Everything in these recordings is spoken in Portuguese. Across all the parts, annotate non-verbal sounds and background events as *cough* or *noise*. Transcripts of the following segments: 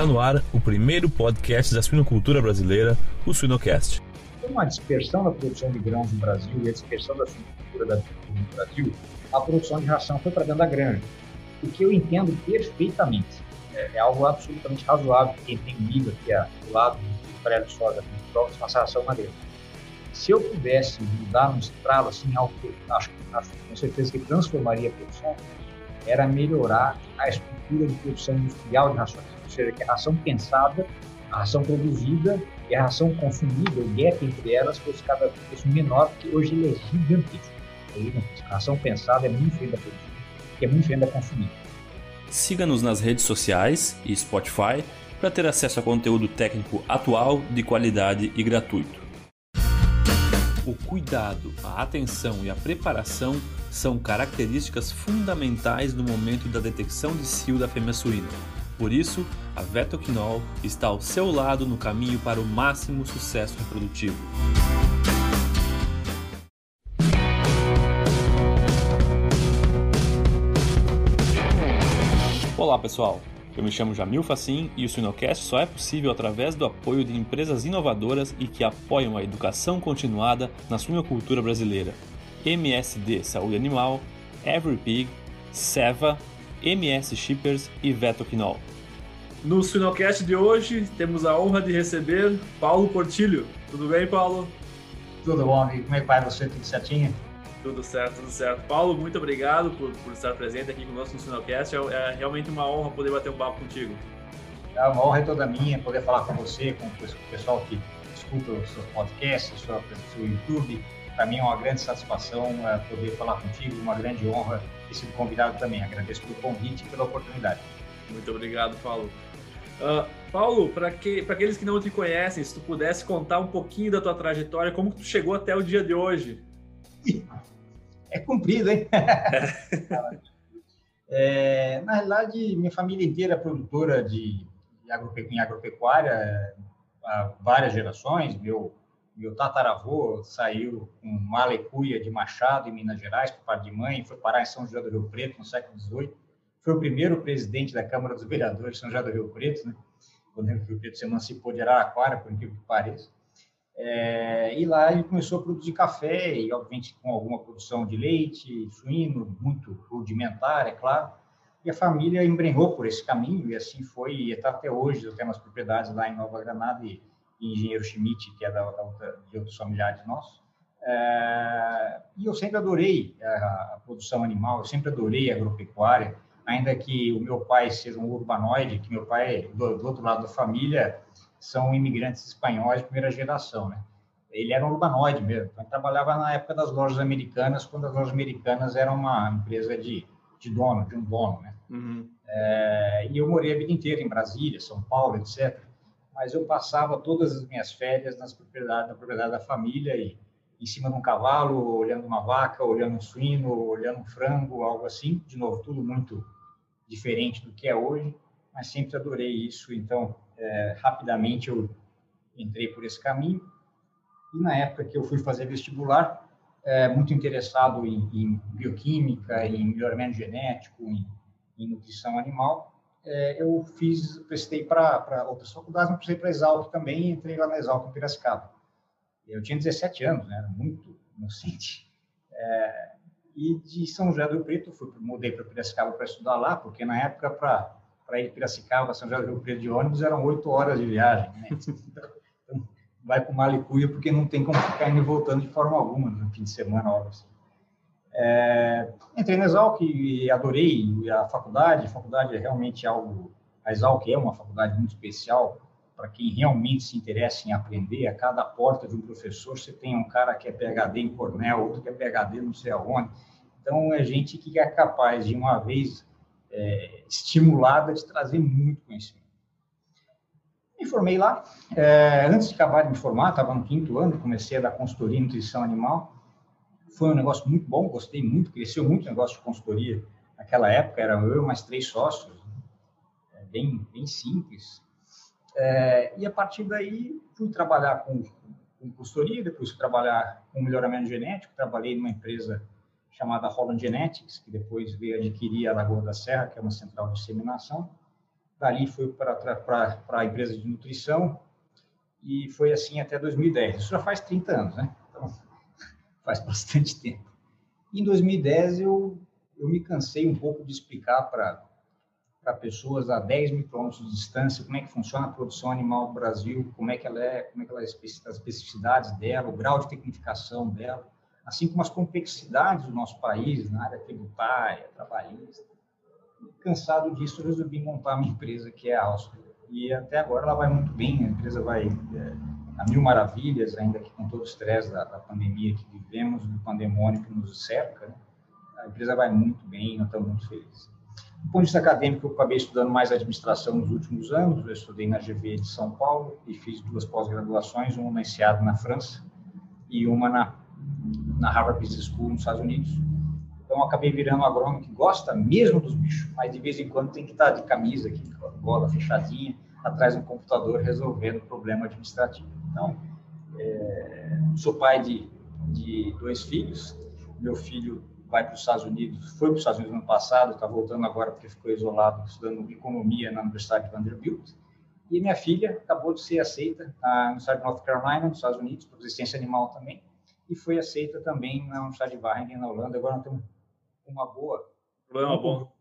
Está no ar o primeiro podcast da suinocultura brasileira, o Suinocast. Com a dispersão da produção de grãos no Brasil e a dispersão da suinocultura no Brasil, a produção de ração foi para dentro da granja, o que eu entendo perfeitamente. É, é algo absolutamente razoável que quem tem milho aqui do lado do prédio de soja, provas faça ração granja. Se eu pudesse mudar um estralo assim, algo que eu acho, acho com certeza que transformaria a produção, era melhorar a estrutura de produção industrial de rações, ou seja, que a ração pensada, a ração produzida e a ração consumida, o gap entre elas fosse cada vez menor, porque hoje ele é gigantesco. É gigantesco. A ração pensada é muito ainda produzida, que é muito ainda consumida. Siga-nos nas redes sociais e Spotify para ter acesso a conteúdo técnico atual, de qualidade e gratuito. O cuidado, a atenção e a preparação são características fundamentais no momento da detecção de cio da fêmea suína. Por isso, a Vetoquinol está ao seu lado no caminho para o máximo sucesso reprodutivo. Olá pessoal, eu me chamo Jamil Facim e o Sinocast só é possível através do apoio de empresas inovadoras e que apoiam a educação continuada na suinocultura brasileira. MSD Saúde Animal, EveryPig, Seva, MS Shippers e Vetoquinol. No Suinocast de hoje temos a honra de receber Paulo Portilho. Tudo bem, Paulo? Tudo bom, amigo. Como é que vai você? Tudo certinho? Tudo certo, tudo certo. Paulo, muito obrigado por, por estar presente aqui conosco no Sinocast. É, é, realmente uma honra poder bater um papo contigo. É uma honra toda minha poder falar com você, com o pessoal que escuta os seus podcasts, o seu, seu YouTube. Para mim é uma grande satisfação é, poder falar contigo, uma grande honra ter sido convidado também. Agradeço pelo convite e pela oportunidade. Muito obrigado, Paulo. Uh, Paulo, para que, aqueles que não te conhecem, se tu pudesse contar um pouquinho da tua trajetória, como tu chegou até o dia de hoje? É comprido, hein? *laughs* é, na realidade, minha família inteira é produtora de, de agropecuária, em agropecuária há várias gerações. Meu, meu tataravô saiu com Malecuia de Machado, em Minas Gerais, por parte de mãe, foi parar em São José do Rio Preto, no século XVIII. Foi o primeiro presidente da Câmara dos Vereadores de São José do Rio Preto, né? quando o Rio Preto se emancipou de Araraquara, por incrível que pareça. É, e lá ele começou a produzir café, e obviamente com alguma produção de leite, suíno, muito rudimentar, é claro. E a família embrenhou por esse caminho, e assim foi, e está até hoje. Eu tenho umas propriedades lá em Nova Granada, e, e Engenheiro Schmidt, que é da, da, de outros familiares nossos. É, e eu sempre adorei a, a, produção animal, eu sempre adorei a agropecuária, ainda que o meu pai seja um urbanoide, que meu pai, do, do outro lado da família, são imigrantes espanhóis de primeira geração, né? Ele era um urbanoide mesmo, então trabalhava na época das lojas americanas, quando as lojas americanas eram uma empresa de, de dono, de um dono, né? Uhum. É, e eu morei a vida inteira em Brasília, São Paulo, etc. Mas eu passava todas as minhas férias nas propriedades, na propriedade da família e em cima de um cavalo, olhando uma vaca, olhando um suíno, olhando um frango, algo assim. De novo, tudo muito diferente do que é hoje, mas sempre adorei isso. Então, é, rapidamente eu entrei por esse caminho. E na época que eu fui fazer vestibular, é, muito interessado em, em, bioquímica, em melhoramento genético, em, em nutrição animal, é, eu fiz, prestei para outras faculdades, mas prestei para Exalc também entrei lá na Exalc em Piracicaba. Eu tinha 17 anos, né, era muito inocente. É, e de São José do Rio Preto, fui, mudei para Piracicaba para estudar lá, porque na época, para ir de Piracicaba, São José do Rio Preto de ônibus, eram oito horas de viagem. Né? *laughs* Então, vai com malicuia porque não tem como ficar indo e voltando de forma alguma no fim de semana, óbvio. É, entrei na Exalc e adorei a faculdade. A faculdade é realmente algo... A Exalc é uma faculdade muito especial para quem realmente se interessa em aprender. A cada porta de um professor você tem um cara que é PhD em Cornell, outro que é PhD não sei aonde. Então, é gente que é capaz de, uma vez é, estimulada de trazer muito conhecimento. Me formei lá. É, antes de acabar de me formar, estava no quinto ano, comecei a dar consultoria em nutrição animal. Foi um negócio muito bom, gostei muito, cresceu muito o negócio de consultoria. Naquela época, eram eu mais três sócios, é, bem, bem simples. É, e a partir daí, fui trabalhar com, com consultoria, depois fui trabalhar com melhoramento genético, trabalhei numa empresa chamada Holland Genetics, que depois veio adquirir a Lagoa da Serra, que é uma central de disseminação. Dali foi para a empresa de nutrição e foi assim até 2010. Isso já faz 30 anos, né? Faz *laughs* bastante tempo. Em 2010, eu, eu me cansei um pouco de explicar para pessoas a 10 mil quilômetros de distância, como é que funciona a produção animal do Brasil, como é que ela é, como é que ela é, as especificidades dela, o grau de tecnificação dela, assim como as complexidades do nosso país na área tributária, trabalhista. Cansado disso, resolvi montar uma empresa que é a Áustria. E até agora ela vai muito bem, a empresa vai é, a mil maravilhas, ainda que com todo o estresse da, da, pandemia que vivemos, do pandemônio que nos cerca, né? a empresa vai muito bem, nós estamos muito felizes. Do ponto de vista acadêmico, eu acabei estudando mais administração nos últimos anos. Eu estudei na GV de São Paulo e fiz duas pós-graduações, uma na INSEAD na França e uma na, na Harvard Business School nos Estados Unidos. Então, acabei virando um agrônomo que gosta mesmo dos bichos, mas de vez em quando tem que estar de camisa aqui, com a gola fechadinha, atrás do computador, resolvendo problema administrativo. Então, é, sou pai de, de dois filhos. Meu filho vai para os Estados Unidos, foi para os Estados Unidos no ano passado, está voltando agora porque ficou isolado estudando economia na Universidade de Vanderbilt. E minha filha acabou de ser aceita na Universidade de North Carolina, nos Estados Unidos, por resistência animal também, e foi aceita também na Universidade de Wageningen, na Holanda. Agora nós temos uma boa. Problema bom.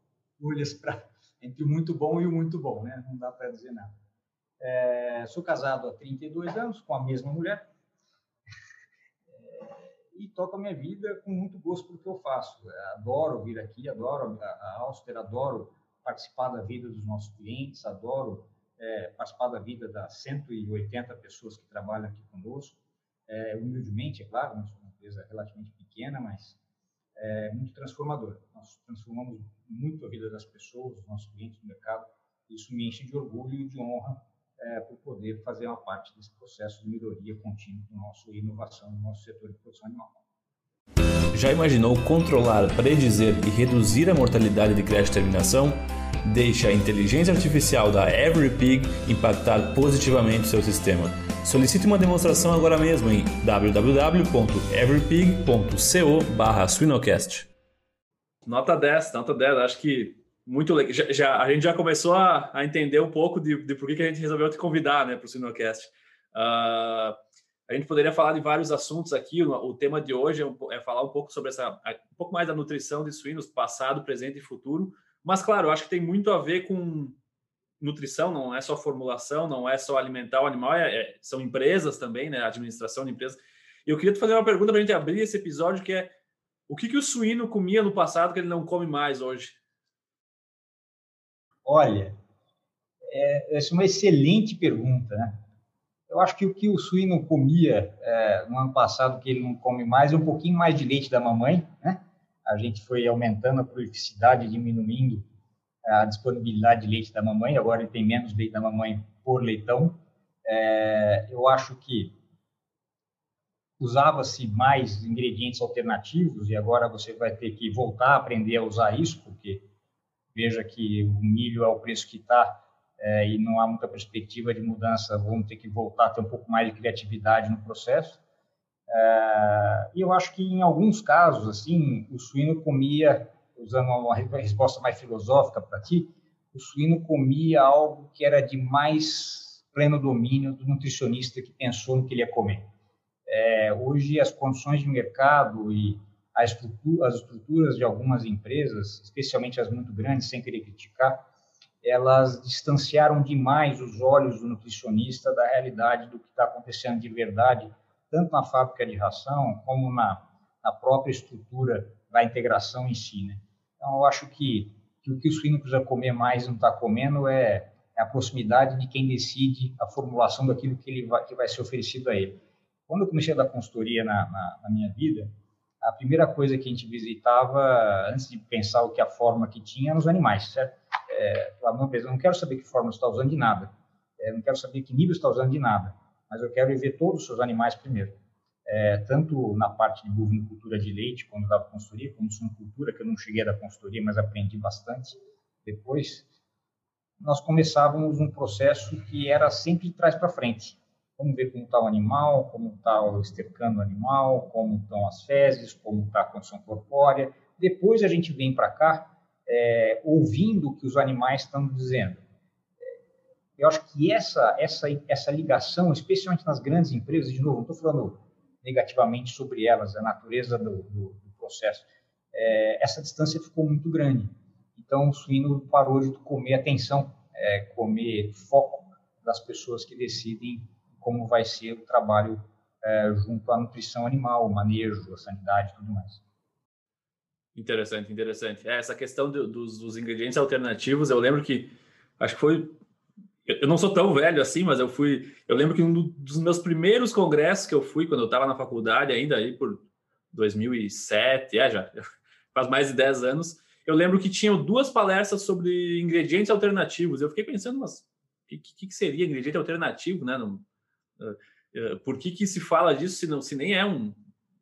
Olhas para entre o muito bom e o muito bom, né? Não dá para dizer nada. É, sou casado há 32 anos com a mesma mulher *laughs* e toco a minha vida com muito gosto pelo que eu faço. Adoro vir aqui, adoro a Auster, adoro participar da vida dos nossos clientes, adoro é, participar da vida das 180 pessoas que trabalham aqui conosco. É, humildemente, é claro, nós somos uma empresa relativamente pequena, mas é muito transformadora. Nós transformamos muito a vida das pessoas, dos nossos clientes no mercado. Isso me enche de orgulho e de honra é, por poder fazer uma parte desse processo de melhoria contínua do nosso inovação no nosso setor de produção animal. Já imaginou controlar, predizer e reduzir a mortalidade de crash terminação? Deixe a inteligência artificial da EveryPig impactar positivamente seu sistema. Solicite uma demonstração agora mesmo em www.everypig.co/suinocast. Nota 10, nota 10. Acho que muito legal. Já, já, a gente já começou a, a entender um pouco de, de por que, que a gente resolveu te convidar né, para o Sinocast. Uh, a gente poderia falar de vários assuntos aqui. O, o tema de hoje é, é, falar um pouco sobre essa, um pouco mais da nutrição de suínos, passado, presente e futuro. Mas, claro, acho que tem muito a ver com nutrição, não é só formulação, não é só alimentar o animal, é, é, são empresas também, né? Administração de empresas. E eu queria te fazer uma pergunta para a gente abrir esse episódio, que é o que, que o suíno comia no passado que ele não come mais hoje? Olha, é, essa é uma excelente pergunta, né? Eu acho que o que o suíno comia é, no ano passado, que ele não come mais, é um pouquinho mais de leite da mamãe, né? A gente foi aumentando a prolificidade, diminuindo a disponibilidade de leite da mamãe, agora ele tem menos leite da mamãe por leitão. É, eu acho que usava-se mais ingredientes alternativos e agora você vai ter que voltar a aprender a usar isso, porque veja que o milho é o preço que está é, e não há muita perspectiva de mudança, vamos ter que voltar a ter um pouco mais de criatividade no processo. É, e eu acho que em alguns casos, assim, o suíno comia, usando uma resposta mais filosófica para ti, o suíno comia algo que era de mais pleno domínio do nutricionista que pensou no que ele ia comer. É, hoje as condições de mercado e estrutura, as estruturas de algumas empresas, especialmente as muito grandes, sem querer criticar, elas distanciaram demais os olhos do nutricionista da realidade do que está acontecendo de verdade, tanto na fábrica de ração como na, na própria estrutura da integração em si. Né? Então, eu acho que, que o que o suíno precisa comer mais não está comendo é, é, a proximidade de quem decide a formulação daquilo que, ele vai, que vai ser oferecido a ele. Quando eu comecei a dar consultoria na, na, na minha vida, a primeira coisa que a gente visitava, antes de pensar o que a forma que tinha, eram os animais, certo? É, eu não quero saber que forma você está usando de nada, é, não quero saber que nível você está usando de nada, mas eu quero ver todos os seus animais primeiro. É, tanto na parte de bovinocultura de leite, quando eu dava consultoria, como suinocultura, que eu não cheguei a dar consultoria, mas aprendi bastante depois, nós começávamos um processo que era sempre de trás para frente. Vamos ver como está o animal, como está o estercando o animal, como estão as fezes, como está a condição corpórea. Depois a gente vem para cá é, ouvindo o que os animais estão dizendo. eu acho que essa, essa, essa ligação, especialmente nas grandes empresas, de novo, não estou falando negativamente sobre elas, a natureza do, do, do processo, é, essa distância ficou muito grande. Então, o suíno parou de comer atenção, é, comer foco das pessoas que decidem como vai ser o trabalho é, junto à nutrição animal, o manejo, a sanidade e tudo mais. Interessante, interessante. É, essa questão do, dos, dos, ingredientes alternativos, eu lembro que acho que foi. Eu não sou tão velho assim, mas eu fui. Eu lembro que um dos meus primeiros congressos que eu fui quando eu estava na faculdade, ainda aí por 2007, é já *laughs* faz mais de 10 anos. Eu lembro que tinham duas palestras sobre ingredientes alternativos. Eu fiquei pensando, mas o que, que, seria ingrediente alternativo, né? Não, por que, que se fala disso se, não, se nem é um,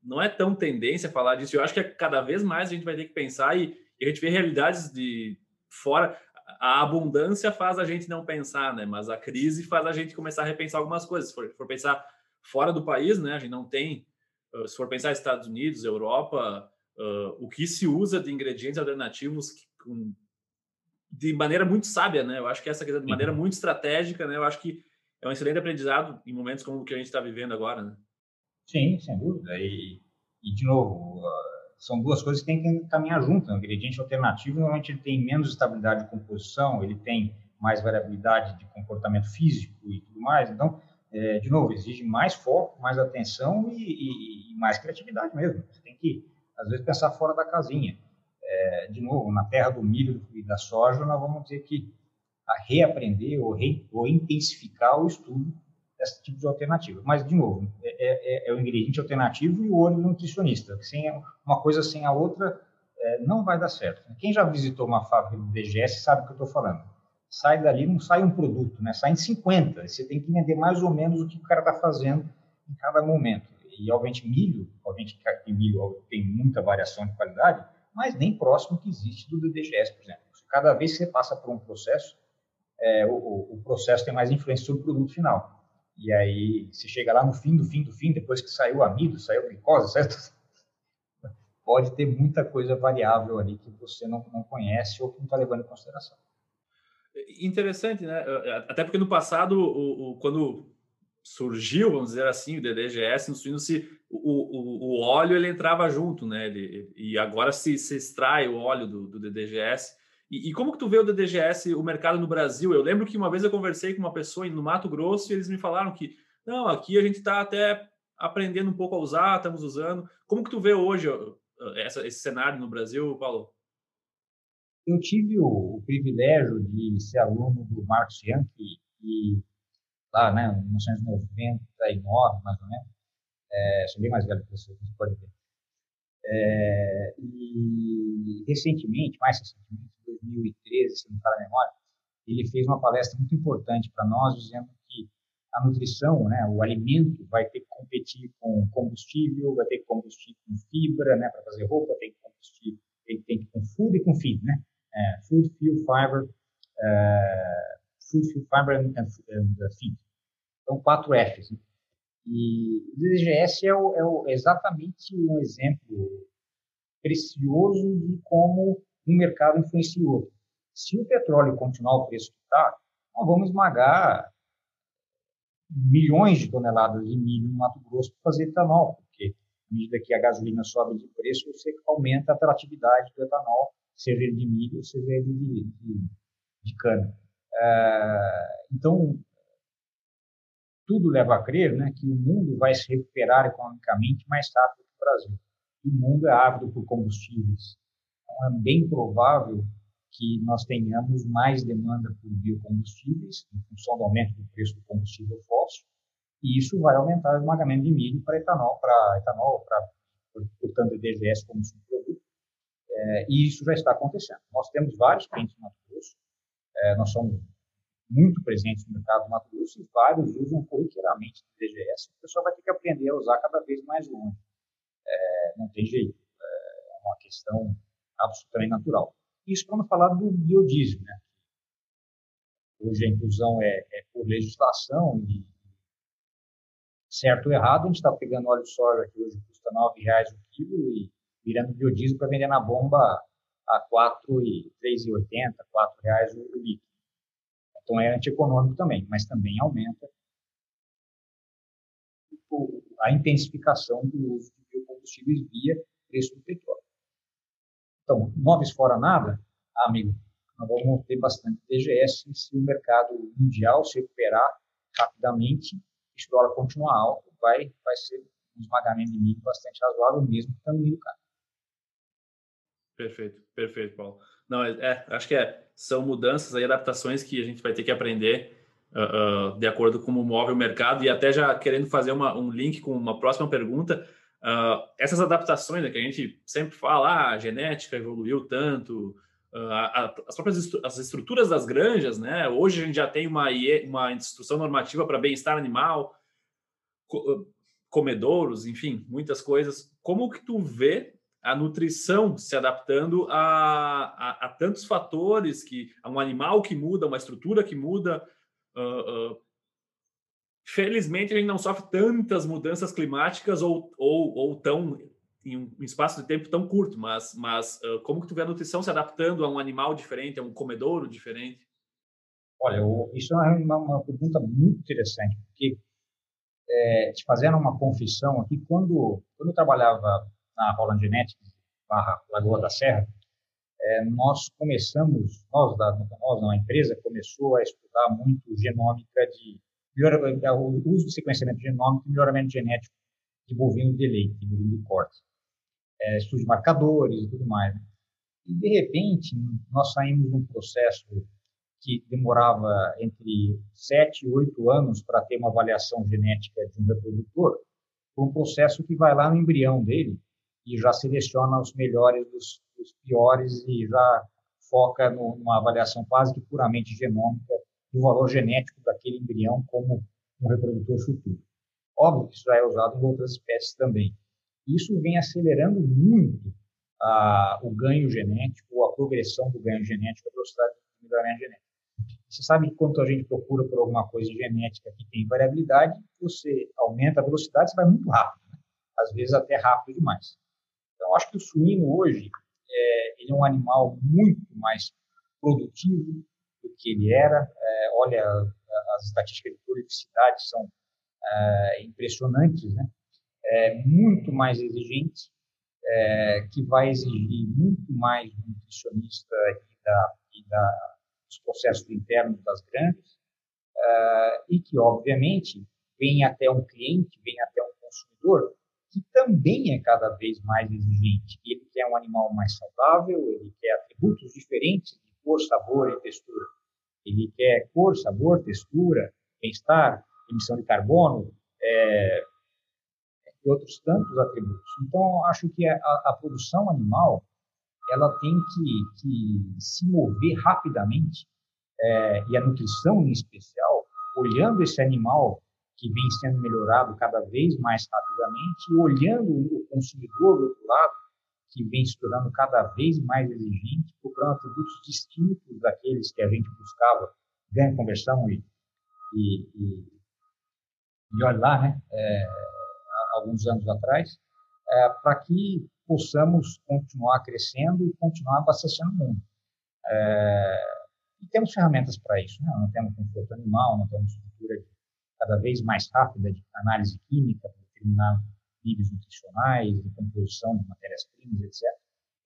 não é tão tendência falar disso. Eu acho que é cada vez mais a gente vai ter que pensar e, e, a gente vê realidades de fora. A abundância faz a gente não pensar, né? Mas a crise faz a gente começar a repensar algumas coisas. Se for, for pensar fora do país, né? A gente não tem. Se for pensar Estados Unidos, Europa, uh, o que se usa de ingredientes alternativos com, de maneira muito sábia, né? Eu acho que essa questão de maneira muito estratégica, né? Eu acho que é um excelente aprendizado em momentos como o que a gente está vivendo agora, né? Sim, sem dúvida. E, e de novo, são duas coisas que têm que caminhar juntas. O ingrediente alternativo, normalmente, ele tem menos estabilidade de composição, ele tem mais variabilidade de comportamento físico e tudo mais. Então, é, de novo, exige mais foco, mais atenção e, e, e, mais criatividade mesmo. Você tem que, às vezes, pensar fora da casinha. É, de novo, na terra do milho e da soja, nós vamos ter que reaprender ou, re, ou intensificar o estudo desse tipo de alternativa. Mas, de novo, é, é, é o ingrediente alternativo e o olho do nutricionista. Sem uma coisa sem a outra é, não vai dar certo. Quem já visitou uma fábrica de DGS sabe o que eu estou falando. Sai dali, não sai um produto, né? Sai em 50. Você tem que entender mais ou menos o que o cara está fazendo em cada momento. E, obviamente, milho, obviamente que milho tem muita variação de qualidade, mas nem próximo que existe do DGS, por exemplo. Cada vez que você passa por um processo, é, o, o, processo tem mais influência sobre o produto final. E aí, se chega lá no fim do fim do fim, depois que saiu amido, saiu glicose, *laughs* certo? Pode ter muita coisa variável ali que você não, não conhece ou que não está levando em consideração. Interessante, né? Até porque no passado, o, o, quando surgiu, vamos dizer assim, o DDGS no suíno, se, o, o, o óleo ele entrava junto, né? Ele, e agora se, se extrai o óleo do, do DDGS e, e, como que tu vê o DDGS, o mercado no Brasil? Eu lembro que uma vez eu conversei com uma pessoa no Mato Grosso e eles me falaram que não, aqui a gente está até aprendendo um pouco a usar, estamos usando. Como que tu vê hoje essa, esse cenário no Brasil, Paulo? Eu tive o, o privilégio de ser aluno do Marcos Yankee e lá, né, em 1999, mais ou menos. É, sou bem mais velho que você, você pode ver. É, e recentemente, mais recentemente, 2013, se não me falha a memória, ele fez uma palestra muito importante para nós, dizendo que a nutrição, né, o alimento, vai ter que competir com combustível, vai ter que competir com fibra, né, para fazer roupa, tem que competir, tem, tem que com food e com feed, né? É, food, fuel, fiber, uh, food, fuel, fiber and, and feed. Então, quatro Fs. Né? E o DGS é, o, é o, exatamente um exemplo precioso de como um mercado influencia o outro. Se o petróleo continuar o preço que está, nós vamos esmagar milhões de toneladas de milho no Mato Grosso para fazer etanol, porque à medida que a gasolina sobe de preço, você aumenta a atratividade do etanol, seja ele de milho, seja ele de, de, de cana. É, então, tudo leva a crer né, que o mundo vai se recuperar economicamente mais rápido que o Brasil. O mundo é ávido por combustíveis. Então, é bem provável que nós tenhamos mais demanda por biocombustíveis, em função do aumento do preço do combustível fóssil, e isso vai aumentar o esmagamento de milho para etanol, para etanol, para, portanto, DGS como subproduto. É, e isso já está acontecendo. Nós temos vários clientes no Mato Grosso, é, nós somos muito presentes no mercado do Mato Grosso e vários usam corriqueiramente o DGS. O pessoal vai ter que aprender a usar cada vez mais longe. É, não tem jeito. É uma questão absolutamente natural. Isso para não falar do biodiesel, né? Hoje a inclusão é, é por legislação e certo ou errado, a gente está pegando óleo de soja que hoje custa R$ reais o quilo e virando biodiesel para vender na bomba a R$ 4,80, R$ reais o litro Então é antieconômico também, mas também aumenta a intensificação do uso de biocombustíveis via preço do petróleo. Então, móveis fora nada, amigo, nós vamos ter bastante TGS se o mercado mundial se recuperar rapidamente, se o dólar continuar alto, vai, vai ser um esmagamento de milho bastante razoável, mesmo estando milho caro. Perfeito, perfeito, Paulo. Não, é, é, acho que é, são mudanças e adaptações que a gente vai ter que aprender uh, uh, de acordo com como move o mercado e até já querendo fazer uma, um link com uma próxima pergunta. Uh, essas adaptações né, que a gente sempre fala, ah, a genética evoluiu tanto, as próprias as estruturas das granjas, né? Hoje a gente já tem uma, uma instrução normativa para bem-estar animal, comedouros, enfim, muitas coisas. Como que tu vê a nutrição se adaptando a, a, a, tantos fatores que um animal que muda, uma estrutura que muda. Uh, uh, felizmente a gente não sofre tantas mudanças climáticas ou, ou, ou tão em um espaço de tempo tão curto, mas, mas uh, como que tu vê a nutrição se adaptando a um animal diferente, a um comedouro diferente? Olha, isso é uma, uma pergunta muito interessante, porque é, te fazendo uma confissão aqui, quando, quando eu trabalhava na Roland Genetics, barra Lagoa da Serra, é, nós começamos, nós, da, nós, não, a empresa começou a estudar muito genômica de, melhor, o uso de sequenciamento genômico e melhoramento genético de bovino de leite, de bovino de corte. É, estudo de marcadores e tudo mais. E, de repente, nós saímos de um processo que demorava entre 7 e 8 anos para ter uma avaliação genética de um reprodutor, um processo que vai lá no embrião dele e já seleciona os melhores dos, dos piores e já foca no, numa avaliação quase que puramente genômica do valor genético daquele embrião como um reprodutor futuro. Óbvio que isso já é usado em outras espécies também. Isso vem acelerando muito ah, o ganho genético, a progressão do ganho genético, a velocidade do melhoramento genético. Você sabe que quando a gente procura por alguma coisa genética que tem variabilidade, você aumenta a velocidade, você vai muito rápido, né? às vezes até rápido demais. Então, acho que o suíno hoje é, ele é um animal muito mais produtivo do que ele era. É, olha, as estatísticas de prolificidade são é, impressionantes, né? É muito mais exigente, é, que vai exigir muito mais do nutricionista e, da, e da, dos processos internos das grandes, é, e que, obviamente, vem até um cliente, vem até um consumidor que também é cada vez mais exigente. Ele quer um animal mais saudável, ele quer atributos diferentes de cor, sabor e textura. Ele quer cor, sabor, textura, bem-estar, emissão de carbono, é, e outros tantos atributos. Então, acho que a, a produção animal ela tem que, que se mover rapidamente, é, e a nutrição em especial, olhando esse animal que vem sendo melhorado cada vez mais rapidamente, e olhando o consumidor do outro lado, que vem se tornando cada vez mais exigente, procurando atributos distintos daqueles que a gente buscava, ganho, conversão e, e, e, e olha lá, né, é, alguns anos atrás, é, para que possamos continuar crescendo e continuar abastecendo o mundo. É, e temos ferramentas para isso, né? não temos conforto animal, não temos estrutura de cada vez mais rápida de análise química para determinar níveis nutricionais, de composição de matérias-primas, etc.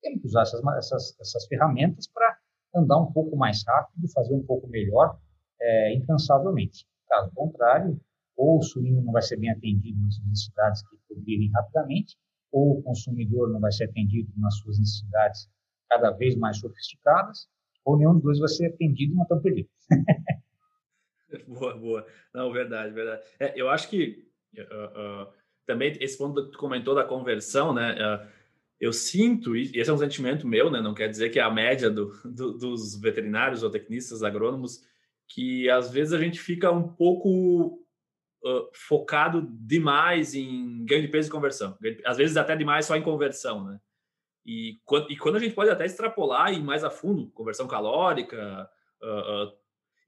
Temos que usar essas, essas, essas ferramentas para andar um pouco mais rápido, fazer um pouco melhor, é, incansavelmente. Caso contrário, ou o suíno não vai ser bem atendido nas necessidades que progridem rapidamente, ou o consumidor não vai ser atendido nas suas necessidades cada vez mais sofisticadas, ou nenhum dos dois vai ser atendido e não estão perdidos. *laughs* *laughs* Boa, boa. Não, verdade, verdade. É, eu acho que uh, uh, também esse ponto que tu comentou da conversão, né? Uh, eu sinto, e esse é um sentimento meu, né? Não quer dizer que é a média do, *laughs* do, dos veterinários ou tecnistas agrônomos, que às vezes a gente fica um pouco focado demais em ganho de peso e conversão. Às vezes até demais só em conversão, né? E quando, e quando a gente pode até extrapolar e ir mais a fundo, conversão calórica,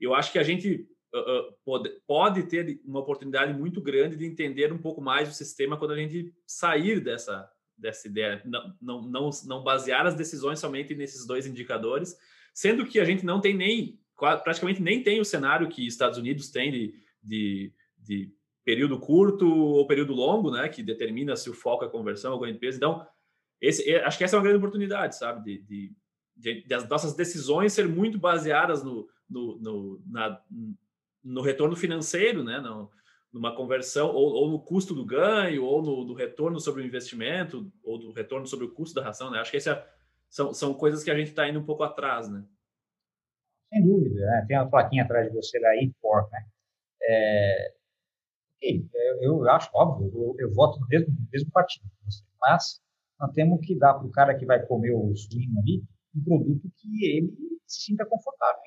eu acho que a gente pode, pode ter uma oportunidade muito grande de entender um pouco mais o sistema quando a gente sair dessa, dessa ideia, não, não, não, não basear as decisões somente nesses dois indicadores, sendo que a gente não tem nem praticamente nem tem o cenário que Estados Unidos tem de, de, de período curto ou período longo, né, que determina se o foco é conversão ou ganho de peso. Então, esse, acho que essa é uma grande oportunidade, sabe, de, de, de, de as nossas decisões ser muito baseadas no, no, no, na, no retorno financeiro, né, no, numa conversão ou, ou, no custo do ganho ou no, no, retorno sobre o investimento ou do retorno sobre o custo da ração, né? Acho que essa é, são, são coisas que a gente está indo um pouco atrás, né? Sem dúvida, né? Tem uma plaquinha atrás de você lá, Pork, né? É, eu, acho, óbvio, eu, eu, voto no mesmo, no mesmo partido mas nós temos que dar para o cara que vai comer o suíno ali um produto que ele se sinta confortável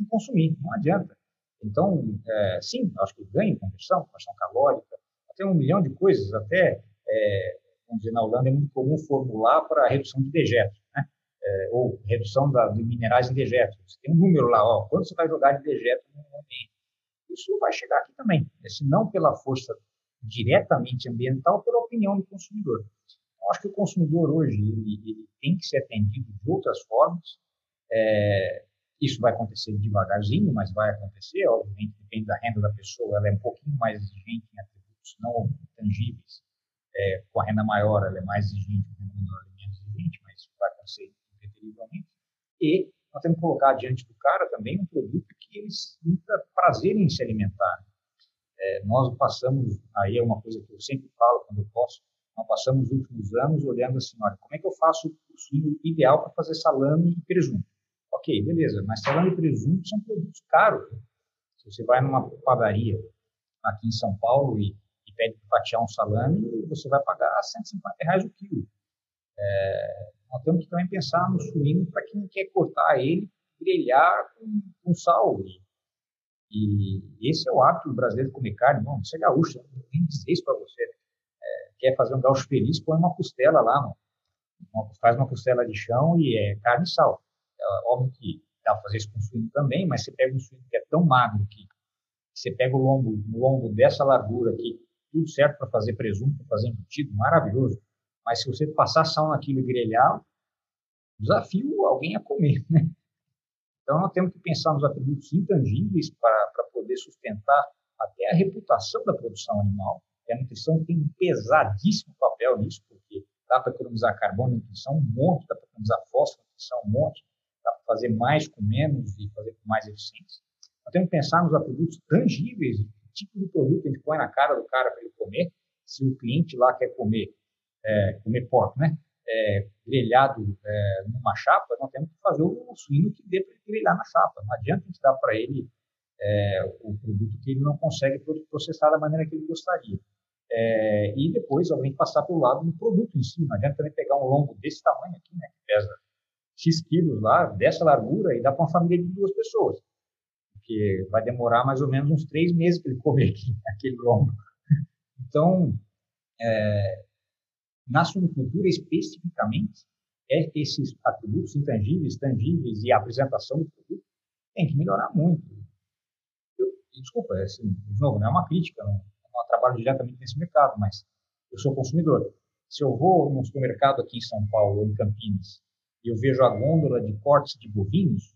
em consumir, não adianta. Então, é, sim, acho que ganha em conversão, conversão calórica, tem um milhão de coisas, até, é, vamos dizer, na Holanda é muito comum formular para redução de dejetos, né? É, ou redução da, de minerais em dejetos. Você tem um número lá, ó, quanto você vai jogar de dejeto no ambiente isso vai chegar aqui também, né? se não pela força diretamente ambiental, pela opinião do consumidor. Eu acho que o consumidor hoje ele, ele tem que ser atendido de outras formas. É, isso vai acontecer devagarzinho, mas vai acontecer. Obviamente, depende da renda da pessoa, ela é um pouquinho mais exigente em atributos não tangíveis. É, com a renda maior, ela é mais exigente, com a renda menor, ela é menos exigente, mas isso vai acontecer inevitavelmente. E nós temos que colocar diante do cara também um produto que ele sinta prazer em se alimentar. É, nós passamos, aí é uma coisa que eu sempre falo quando eu posso, nós passamos os últimos anos olhando assim, olha, como é que eu faço o suíno ideal para fazer salame e presunto? Ok, beleza, mas salame e presunto são produtos caros. Se você vai numa padaria aqui em São Paulo e, e pede para fatiar um salame, você vai pagar 150 reais o quilo. É, nós temos que também pensar no suíno para quem quer cortar ele, grelhar com, com sal. E, esse é o hábito do brasileiro de comer carne. Não, você é gaúcho, não tem dizer isso para você. É, quer fazer um gaúcho feliz, põe uma costela lá. Uma, faz uma costela de chão e é carne e sal. Óbvio que dá para fazer isso com suíno também, mas você pega um suíno que é tão magro que você pega o lombo, o lombo dessa largura aqui, tudo certo para fazer presunto, para fazer embutido, maravilhoso. Mas se você passar sal naquilo e grelhar, desafio alguém a comer, né? Então, nós temos que pensar nos atributos intangíveis para, poder sustentar até a reputação da produção animal. E a nutrição tem um pesadíssimo papel nisso, porque dá para economizar carbono nutrição um monte, dá para economizar fósforo nutrição um monte, fazer mais com menos e fazer com mais eficiência. Nós temos que pensar nos atributos tangíveis, o tipo de produto que a gente põe na cara do cara para ele comer. Se o cliente lá quer comer é, comer porco, né? É, grelhado é, numa chapa, nós temos que fazer o suíno que dê para ele grelhar na chapa. Não adianta a gente dar para ele é, o produto que ele não consegue processar da maneira que ele gostaria. É, e depois, alguém passar pelo lado do produto em si. Não adianta também pegar um longo desse tamanho aqui, né, que pesa X quilos lá, dessa largura, e dá para uma família de duas pessoas. Porque vai demorar mais ou menos uns três meses para ele comer aqui, *laughs* aquele longo. Então, é, na suinocultura, especificamente, é esses atributos intangíveis, tangíveis e a apresentação do produto tem que melhorar muito. Eu, desculpa, é assim, de novo, não é uma crítica, não, não trabalho diretamente nesse mercado, mas eu sou consumidor. Se eu vou num supermercado aqui em São Paulo ou em Campinas eu vejo a gôndola de cortes de bovinos,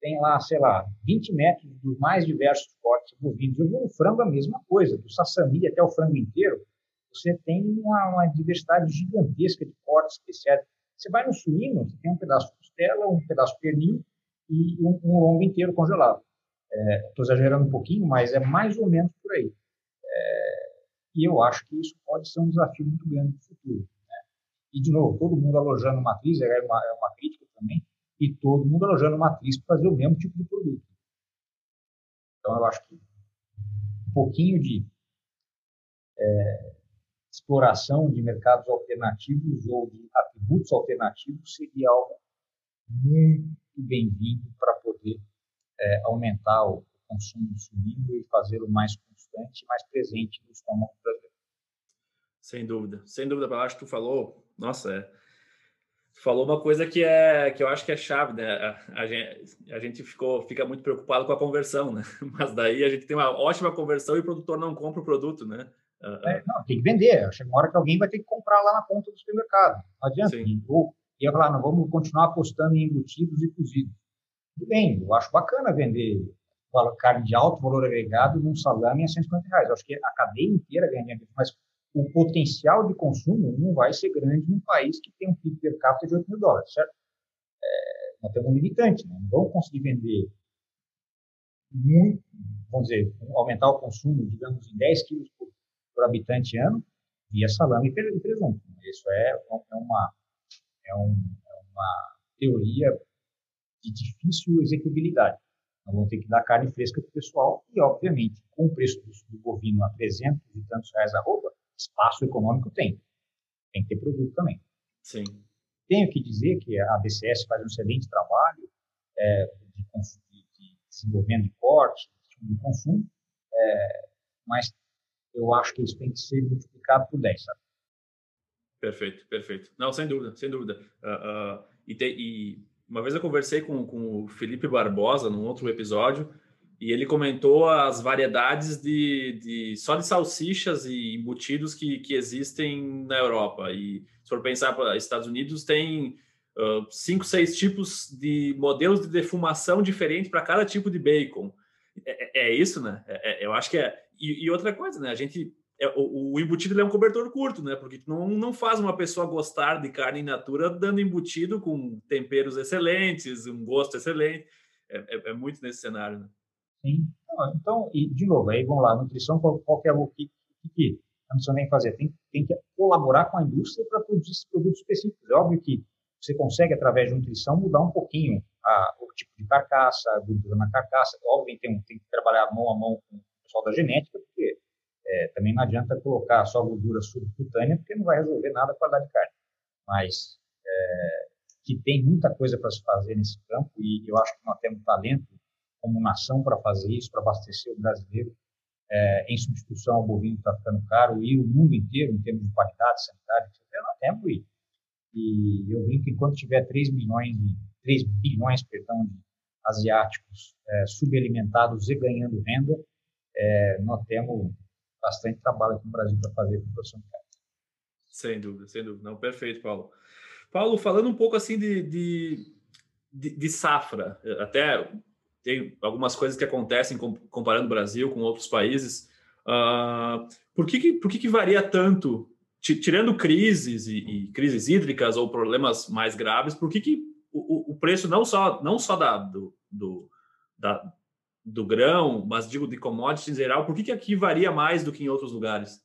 tem lá, sei lá, 20 metros dos mais diversos cortes de bovinos. Eu vou no frango a mesma coisa, do sassami até o frango inteiro, você tem uma, uma diversidade gigantesca de cortes especiais. Você vai no suíno, você tem um pedaço de costela, um pedaço de pernil e um, um inteiro congelado. Estou é, exagerando um pouquinho, mas é mais ou menos por aí. É, e eu acho que isso pode ser um desafio muito grande no futuro. E, de novo, todo mundo alojando matriz, é uma, é uma crítica também, e todo mundo alojando matriz para fazer o mesmo tipo de produto. Então, eu acho que um pouquinho de é, exploração de mercados alternativos ou de atributos alternativos seria algo muito bem-vindo para poder é, aumentar o consumo de suíno e fazê-lo mais constante mais presente no estômago brasileiro. Sem dúvida, sem dúvida, eu acho que tu falou, nossa, é, falou uma coisa que é que eu acho que é chave, né? A, a, gente, a gente ficou fica muito preocupado com a conversão, né? *laughs* Mas daí a gente tem uma ótima conversão e o produtor não compra o produto, né? É, não, tem que vender. Chega uma hora que alguém vai ter que comprar lá na ponta do supermercado. Não adianta. Ou ia falar, não, vamos continuar apostando em embutidos e cozidos. tudo bem, eu acho bacana vender carne de alto valor agregado num salame a 150 reais. Eu acho que a cadeia inteira ganha dinheiro, mas o potencial de consumo não vai ser grande num país que tem um PIB per capita de 8 mil dólares, certo? É, nós temos um limitante, né? não vamos conseguir vender muito, vamos dizer, aumentar o consumo, digamos, em 10 quilos por, por habitante ano via salame e presunto. Isso é, é, uma, é, um, é uma teoria de difícil execuibilidade. Nós vamos ter que dar carne fresca para o pessoal e, obviamente, com o preço do, do bovino a 300 e tantos reais a roupa, espaço econômico tem. Tem que ter produto também. Sim. Tenho que dizer que a BCS faz um excelente trabalho é, de, de, de, desenvolvimento de corte, de consumo, é, mas eu acho que isso tem que ser multiplicado por 10, sabe? Perfeito, perfeito. Não, sem dúvida, sem dúvida. Uh, uh, e, te, e, uma vez eu conversei com, com o Felipe Barbosa num outro episódio e ele comentou as variedades de, de só de salsichas e embutidos que, que existem na Europa. E se for pensar para Estados Unidos, tem uh, cinco, seis tipos de modelos de defumação diferentes para cada tipo de bacon. É, é, é isso, né? É, é, eu acho que é. E, e, outra coisa, né? A gente. É, o, o, embutido é um cobertor curto, né? Porque não, não faz uma pessoa gostar de carne in natura dando embutido com temperos excelentes, um gosto excelente. É, é, é muito nesse cenário, né? Sim. Então, e de novo, aí vamos lá, nutrição, qual, qual é o que, que, a nutrição tem que fazer? Tem, tem que colaborar com a indústria para produzir produtos específicos. É óbvio que você consegue, através de nutrição, mudar um pouquinho a, o tipo de carcaça, a gordura na carcaça. Óbvio, tem, tem que trabalhar mão a mão com o pessoal da genética, porque é, também não adianta colocar só gordura subcutânea, porque não vai resolver nada com a qualidade de carne. Mas é, que tem muita coisa para se fazer nesse campo e eu acho que nós temos talento como nação para fazer isso, para abastecer o brasileiro é, em substituição ao bovino que está ficando caro e o mundo inteiro em termos de qualidade sanitária, etc. Nós temos e, e eu brinco enquanto tiver 3 milhões, 3 bilhões, perdão, de asiáticos é, subalimentados e ganhando renda, é, nós temos bastante trabalho aqui no Brasil para fazer com produção de carne. Sem dúvida, sem dúvida. Não, perfeito, Paulo. Paulo, falando um pouco assim de, de, de, de safra, até tem algumas coisas que acontecem comparando o Brasil com outros países. Uh, por que, que, por que, que varia tanto, tirando crises e, e, crises hídricas ou problemas mais graves, por que, que o, o preço não só, não só da, do, do, da, do grão, mas digo de commodities em geral, por que, que aqui varia mais do que em outros lugares?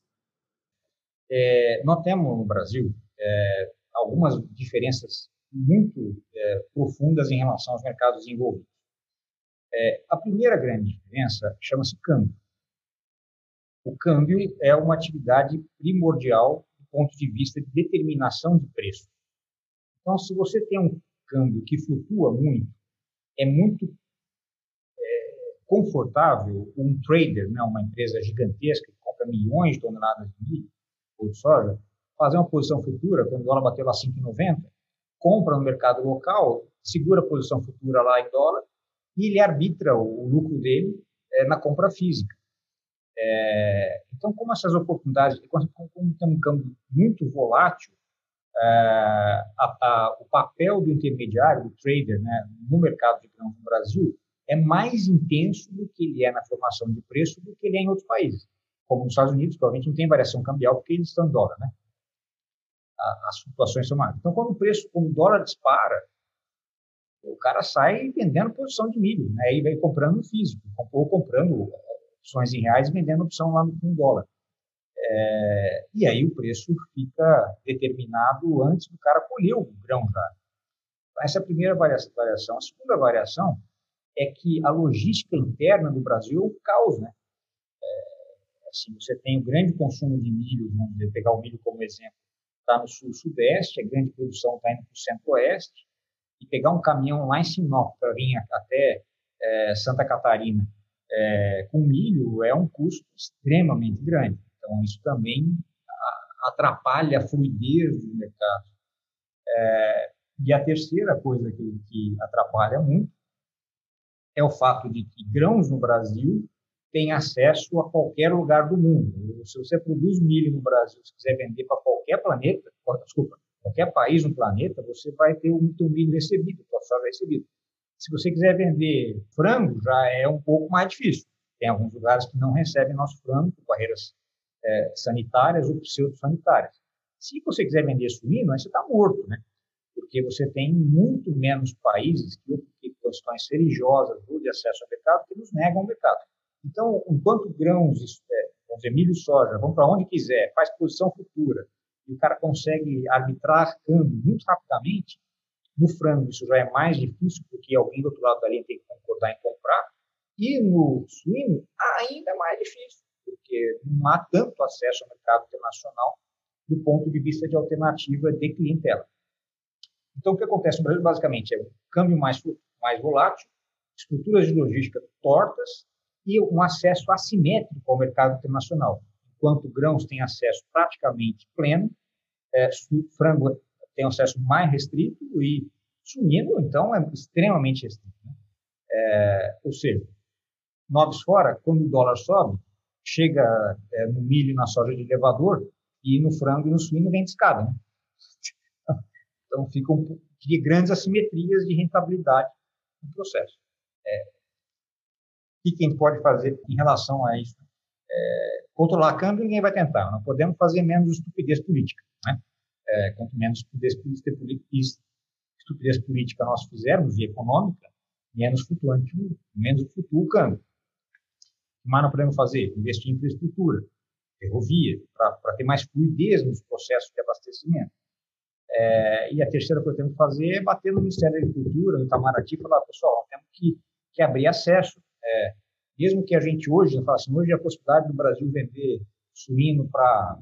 É, nós temos no Brasil é, algumas diferenças muito é, profundas em relação aos mercados envolvidos. É, a primeira grande diferença chama-se câmbio. O câmbio é uma atividade primordial do ponto de vista de determinação de preço. Então, se você tem um câmbio que flutua muito, é muito é, confortável um trader, né, uma empresa gigantesca que compra milhões de toneladas de milho ou de soja, fazer uma posição futura, quando o dólar bateu lá 5,90, compra no mercado local, segura a posição futura lá em dólar e ele arbitra o, o lucro dele é, na compra física. É, então, como essas oportunidades, como, como tem um câmbio muito volátil, é, a, a, o papel do intermediário, do trader, né, no mercado de grãos no Brasil, é mais intenso do que ele é na formação de preço do que ele é em outros países. Como nos Estados Unidos, provavelmente não tem variação cambial porque eles estão em dólar, né? As flutuações são maiores. Então, quando o preço, quando o dólar dispara, o cara sai vendendo posição de milho, né? E vai comprando no físico, ou comprando opções em reais e vendendo opção lá no, dólar. É, e aí o preço fica determinado antes do cara colher o grão já. Essa é a primeira variação. A segunda variação é que a logística interna do Brasil é um caos, né? É, assim, você tem o grande consumo de milho, vamos pegar o milho como exemplo, está no sul-sudeste, a grande produção está indo para o centro-oeste, e pegar um caminhão lá em Sinop para vir até é, Santa Catarina é, com milho é um custo extremamente grande. Então, isso também atrapalha a fluidez do mercado. É, e a terceira coisa que, que atrapalha muito é o fato de que grãos no Brasil têm acesso a qualquer lugar do mundo. Se você produz milho no Brasil, se quiser vender para qualquer planeta, desculpa, qualquer país no planeta, você vai ter o teu milho recebido, tua soja recebida. Se você quiser vender frango, já é um pouco mais difícil. Tem alguns lugares que não recebem nosso frango por barreiras é, sanitárias ou pseudo-sanitárias. Se você quiser vender suíno, aí você está morto, né? Porque você tem muito menos países que, que questões religiosas ou de acesso ao mercado que nos negam o mercado. Então, enquanto grãos, é, vamos dizer, milho soja, vão para onde quiser, faz posição futura, e o cara consegue arbitrar câmbio muito rapidamente, no frango isso já é mais difícil, porque alguém do outro lado da linha tem que concordar em comprar, e no suíno ainda é mais difícil, porque não há tanto acesso ao mercado internacional do ponto de vista de alternativa de clientela. Então, o que acontece no Brasil, basicamente, é um câmbio mais, mais volátil, estruturas de logística tortas e um acesso assimétrico ao mercado internacional. Enquanto grãos têm acesso praticamente pleno, é, frango tem acesso mais restrito e suíno, então, é extremamente restrito. Né? É, ou seja, novos fora, quando o dólar sobe, chega é, no milho e na soja de elevador e no frango e no suíno vem de escada. Né? *laughs* Então, ficam cria grandes assimetrias de rentabilidade no processo. É, o que a gente pode fazer em relação a isso? É, controlar câmbio ninguém vai tentar. Não podemos fazer menos estupidez política. Né? É, quanto menos estupidez, estupidez política nós fizermos e econômica, menos flutuante, menos flutua o câmbio. Mais não podemos fazer? Investir em infraestrutura, ferrovia, para ter mais fluidez nos processos de abastecimento. É, e a terceira coisa que temos que fazer é bater no Ministério da Agricultura, no Itamaraty, e falar, pessoal, temos que, que abrir acesso. É, mesmo que a gente hoje, eu falo assim, hoje a possibilidade do Brasil vender suíno para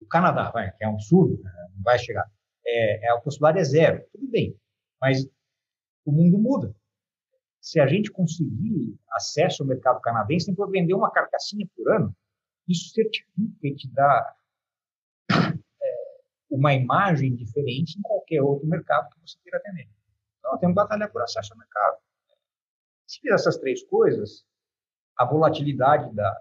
o Canadá, vai, que é um absurdo, né, não vai chegar. É, é, a possibilidade é zero, tudo bem, mas o mundo muda. Se a gente conseguir acesso ao mercado canadense, tem que vender uma carcassinha por ano, isso certifica e te dá uma imagem diferente em qualquer outro mercado que você queira atender. Então, temos que batalhar por acesso ao mercado. Se fizer essas três coisas, a volatilidade da,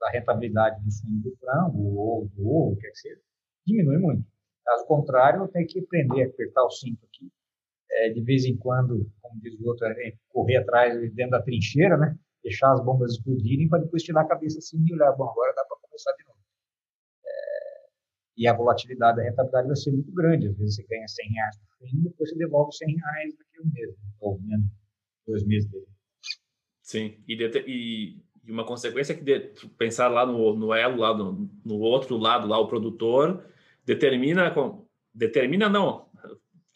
da rentabilidade do fundo do frango ou do ovo, quer que seja, diminui muito. Caso contrário, tenho que aprender a apertar o cinto aqui. É, de vez em quando, como diz o outro, é correr atrás dentro da trincheira, né? deixar as bombas explodirem para depois tirar a cabeça assim e olhar, bom, agora dá para começar de novo e a volatilidade da rentabilidade vai ser muito grande. Às vezes você ganha 100 reais no fim, depois você devolve 100 reais um mês, ou menos dois meses dele. Sim, e, e, e uma consequência é que de, pensar lá no, no elo, lá no, no, outro lado, lá o produtor, determina, com, determina não,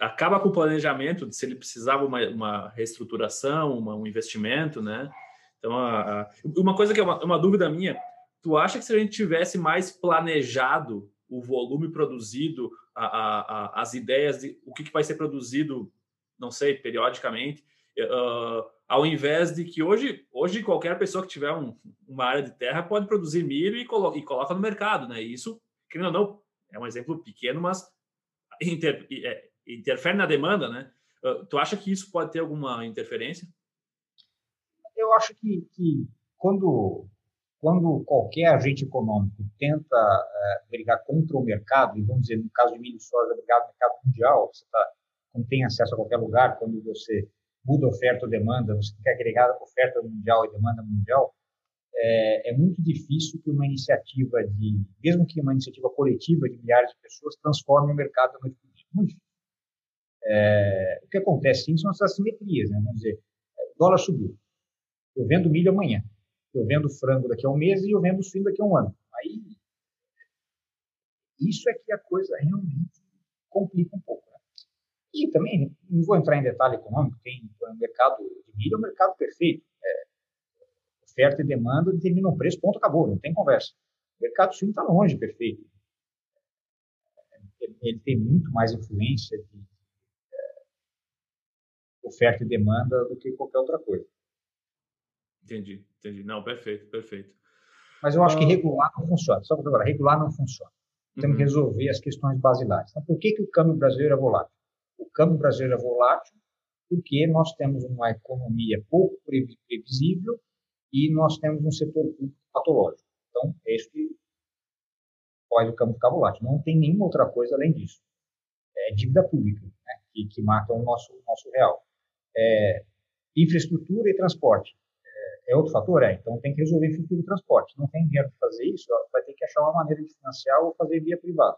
acaba com o planejamento de se ele precisava uma, uma reestruturação, uma, um investimento, né? Então, a, a, uma coisa que é uma, uma dúvida minha, tu acha que se a gente tivesse mais planejado o volume produzido, a, a, a, as ideias de o que, que, vai ser produzido, não sei, periodicamente, uh, ao invés de que hoje, hoje qualquer pessoa que tiver um, uma área de terra pode produzir milho e, colo e coloca no mercado, né? Isso, querendo ou não, é um exemplo pequeno, mas inter, é, interfere na demanda, né? Uh, tu acha que isso pode ter alguma interferência? Eu acho que, que quando quando qualquer agente econômico tenta é, brigar contra o mercado, e vamos dizer, no caso de milho e soja, brigar no mercado mundial, você tá, não tem acesso a qualquer lugar, quando você muda oferta ou demanda, você tem que agregar oferta mundial e demanda mundial, é, é, muito difícil que uma iniciativa de, mesmo que uma iniciativa coletiva de milhares de pessoas, transforme o mercado da noite Muito difícil. É, o que acontece, sim, são as assimetrias. Né? Vamos dizer, o dólar subiu. Eu vendo milho amanhã eu vendo frango daqui a um mês e eu vendo suíno daqui a um ano. Aí, isso é que a coisa realmente complica um pouco. E também, não vou entrar em detalhe econômico, tem o mercado de milho é um mercado perfeito. É, oferta e demanda determinam o preço, ponto, acabou, não tem conversa. O mercado suíno está longe de perfeito. Ele tem muito mais influência de é, oferta e demanda do que qualquer outra coisa. Entendi, entendi. Não, perfeito, perfeito. Mas eu acho que ah. regular não funciona. Só para agora, regular não funciona. Temos que uhum. resolver as questões basilares. Então, por que, que o câmbio brasileiro é volátil? O câmbio brasileiro é volátil porque nós temos uma economia pouco previsível e nós temos um setor público patológico. Então, é isso que pode o câmbio ficar volátil. Não tem nenhuma outra coisa além disso. É dívida pública né, que, que mata o nosso, nosso real. É, infraestrutura e transporte. É, é, outro fator? É. Então tem que resolver infraestrutura e transporte. Não tem dinheiro para fazer isso, vai ter que achar uma maneira de financiar ou fazer via privada.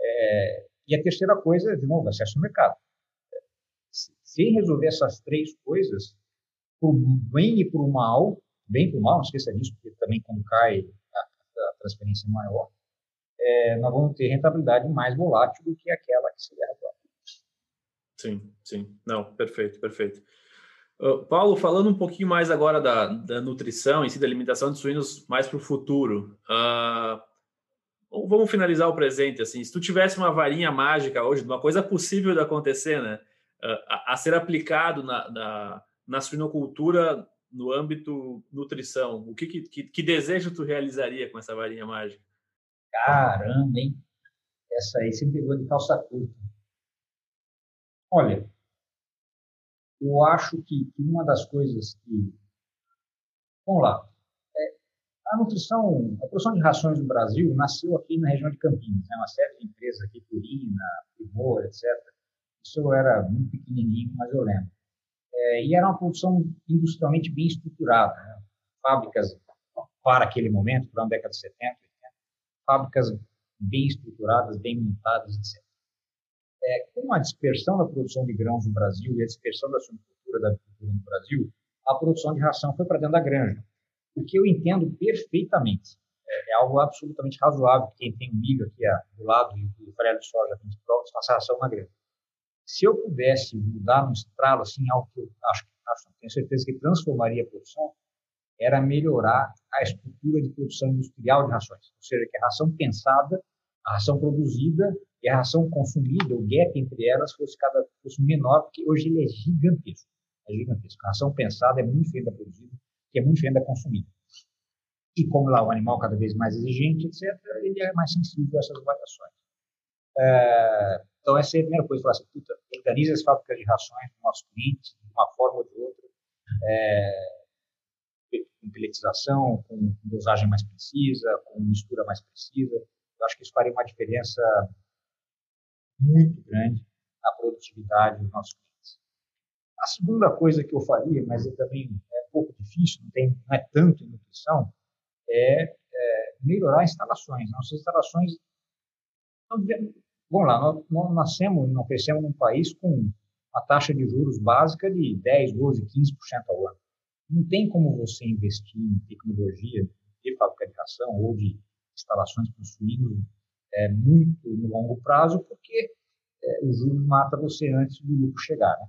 É, e a terceira coisa, de novo, acesso ao mercado. Se resolver essas três coisas, por bem e por mal, bem por mal, não esqueça disso, porque também quando cai a, a transferência maior, é, nós vamos ter rentabilidade mais volátil do que aquela que seria razoável. Sim, sim. Não, perfeito, perfeito. Uh, Paulo, falando um pouquinho mais agora da, da nutrição em si, da alimentação de suínos mais para o futuro. Uh, vamos finalizar o presente assim. Se tu tivesse uma varinha mágica hoje, uma coisa possível de acontecer, né, uh, a, a, ser aplicado na, na, na, suinocultura no âmbito nutrição, o que, que, que desejo tu realizaria com essa varinha mágica? Caramba, hein? Essa aí você pegou de calça curta. Olha, eu acho que uma das coisas que. Vamos lá. A nutrição, a produção de rações no Brasil nasceu aqui na região de Campinas, né? uma série de empresas aqui, Purina, Primor, etc. Isso eu era muito pequenininho, mas eu lembro. É, e era uma produção industrialmente bem estruturada. Né? Fábricas, para aquele momento, para a década de 70, 80, fábricas bem estruturadas, bem montadas, etc. É, com a dispersão da produção de grãos no Brasil e a dispersão da suinocultura da agricultura no Brasil, a produção de ração foi para dentro da granja. O que eu entendo perfeitamente. É, é algo absolutamente razoável que quem tem um milho aqui do lado e o farelo de soja 20 provas faça ração na granja. Se eu pudesse mudar no estralo, assim, algo que eu acho, acho tenho certeza que transformaria a produção, era melhorar a estrutura de produção industrial de rações. Ou seja, que a ração pensada, a ração produzida e a ração consumida, o gap entre elas fosse cada fosse menor, porque hoje ele é gigantesco. É gigantesco. A ração pensada é muito da produzida, que é muito diferente da consumida. E como lá o animal cada vez mais exigente, etc., ele é mais sensível a essas variações. É, então, essa é a primeira coisa. Falar assim, puta, organiza as fábricas de rações dos nossos clientes, de uma forma ou de outra. É, com peletização, com dosagem mais precisa, com mistura mais precisa. Eu acho que isso faria uma diferença muito grande na produtividade dos nossos clientes. A segunda coisa que eu faria, mas é também é pouco difícil, não, tem, não é tanto em nutrição, é, é melhorar instalações. Nossas instalações. Vamos lá, nós, nós nascemos, nós crescemos num país com uma taxa de juros básica de 10, 12, 15% ao ano. Não tem como você investir em tecnologia de fabricação ou de instalações suíno é, muito no longo prazo, porque é, o juros mata você antes do lucro chegar. Né?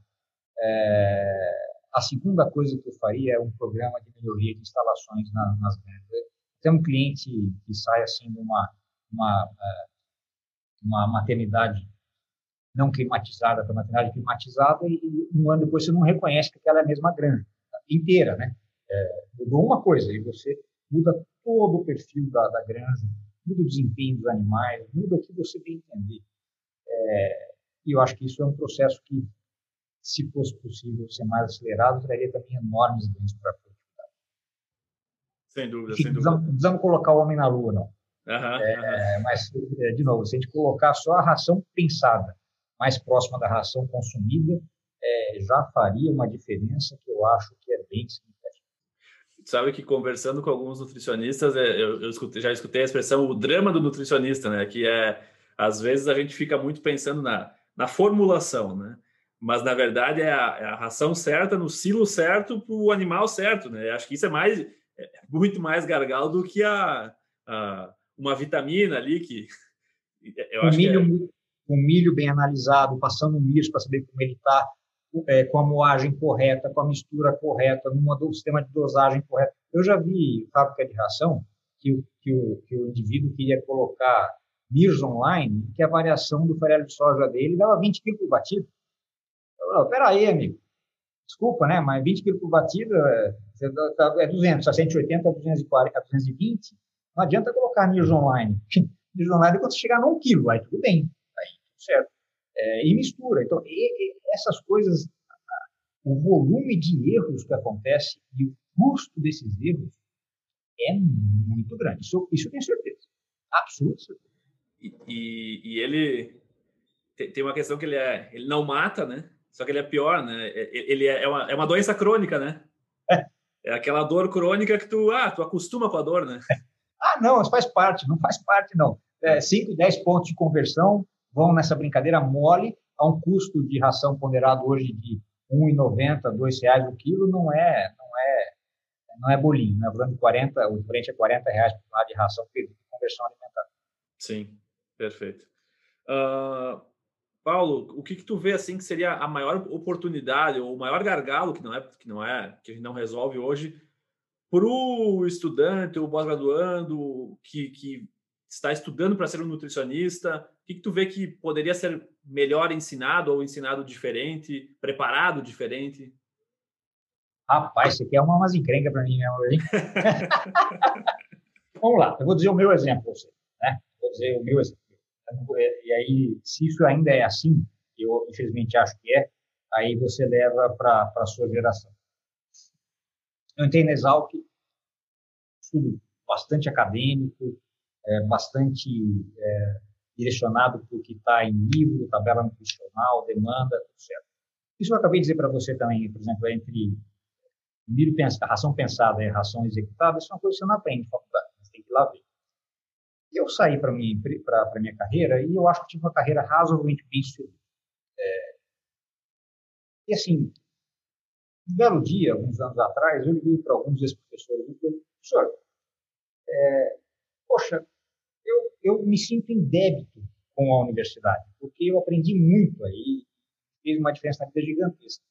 É, a segunda coisa que eu faria é um programa de melhoria de instalações na, nas granjas. Tem um cliente que sai assim de uma, uma, é, uma maternidade não climatizada para maternidade climatizada e um ano depois você não reconhece que aquela é a mesma granja inteira, né? É, mudou uma coisa e você muda todo o perfil da, da granja, muda o desempenho dos animais, muda o que você tem que entender. É, e eu acho que isso é um processo que, se fosse possível ser mais acelerado, traria também enormes ganhos para a produtividade. Sem dúvida, sem dúvida. Não precisamos colocar o homem na lua, não. Uhum, é, uhum. Mas, é, de novo, se a gente colocar só a ração pensada mais próxima da ração consumida, é, já faria uma diferença que eu acho que é bem significativa. Sabe que conversando com alguns nutricionistas, é, eu, eu escutei, já escutei a expressão o drama do nutricionista, né? Que é às vezes a gente fica muito pensando na, na formulação, né? Mas na verdade é a, é a ração certa no silo certo para o animal certo, né? Acho que isso é mais é muito mais gargalo do que a, a uma vitamina ali que *laughs* eu o acho milho, que é... o milho bem analisado, passando o milho para saber como ele está, é, com a moagem correta, com a mistura correta, num sistema de dosagem correto. Eu já vi fábrica de ração que, o, que, o, que o indivíduo queria colocar MIRS online, que a variação do farelo de soja dele dava 20 kg por batida. Eu peraí, amigo, desculpa, né, mas 20 kg por batida é, é 200, a 180, a 240, a 220, não adianta colocar MIRS online. *laughs* MIRS online é quando chegar num quilo, aí tudo bem, aí tudo certo é, e mistura. Então, e, e essas coisas, o volume de erros que acontece e o custo desses erros é muito grande. Isso, isso eu tenho certeza. Absoluta E, e, e ele tem uma questão que ele, é, ele não mata, né? Só que ele é pior, né? Ele é, é uma, é uma doença crônica, né? É. É aquela dor crônica que tu, ah, tu acostuma com a dor, né? *laughs* Ah, não, faz parte, não faz parte, não. 5, é, 10 pontos de conversão vão nessa brincadeira mole a um custo de ração ponderado hoje de R$ 1,90, R$ reais o quilo, não é, não é, não é bolinho, né? Falando de 40, o frente é 40 reais por de ração de conversão alimentar. Sim, perfeito. Uh, Paulo, o que, que tu vê assim que seria a maior oportunidade ou o maior gargalo que não é que não é que a gente não resolve hoje para o estudante ou pós-graduando que, que está estudando para ser um nutricionista? O que, que tu vê que poderia ser melhor ensinado ou ensinado diferente, preparado diferente? Rapaz, você quer uma umas encrenca para mim mesmo, hein? *laughs* Vamos lá, eu vou dizer o meu exemplo para você, né? Vou dizer o meu exemplo. E aí, se isso ainda é assim, eu infelizmente acho que é, aí você leva para a sua geração. Eu entrei na Exalc, estudo bastante acadêmico, é, bastante é, direcionado para o que está em livro, tabela nutricional, demanda, tudo certo. Isso eu acabei de dizer para você também, por exemplo, entre milho a ração pensada e ração executada, isso é uma coisa que você não aprende em faculdade, você tem que ir lá ver. E eu saí para minha para minha carreira e eu acho que tive uma carreira razoavelmente bem sucedida. É, e assim, um belo dia, alguns anos atrás, eu liguei para alguns ex-professores e falei, professor, é, poxa, eu, eu me sinto em débito com a universidade, porque eu aprendi muito aí, fez uma diferença na vida gigantesca.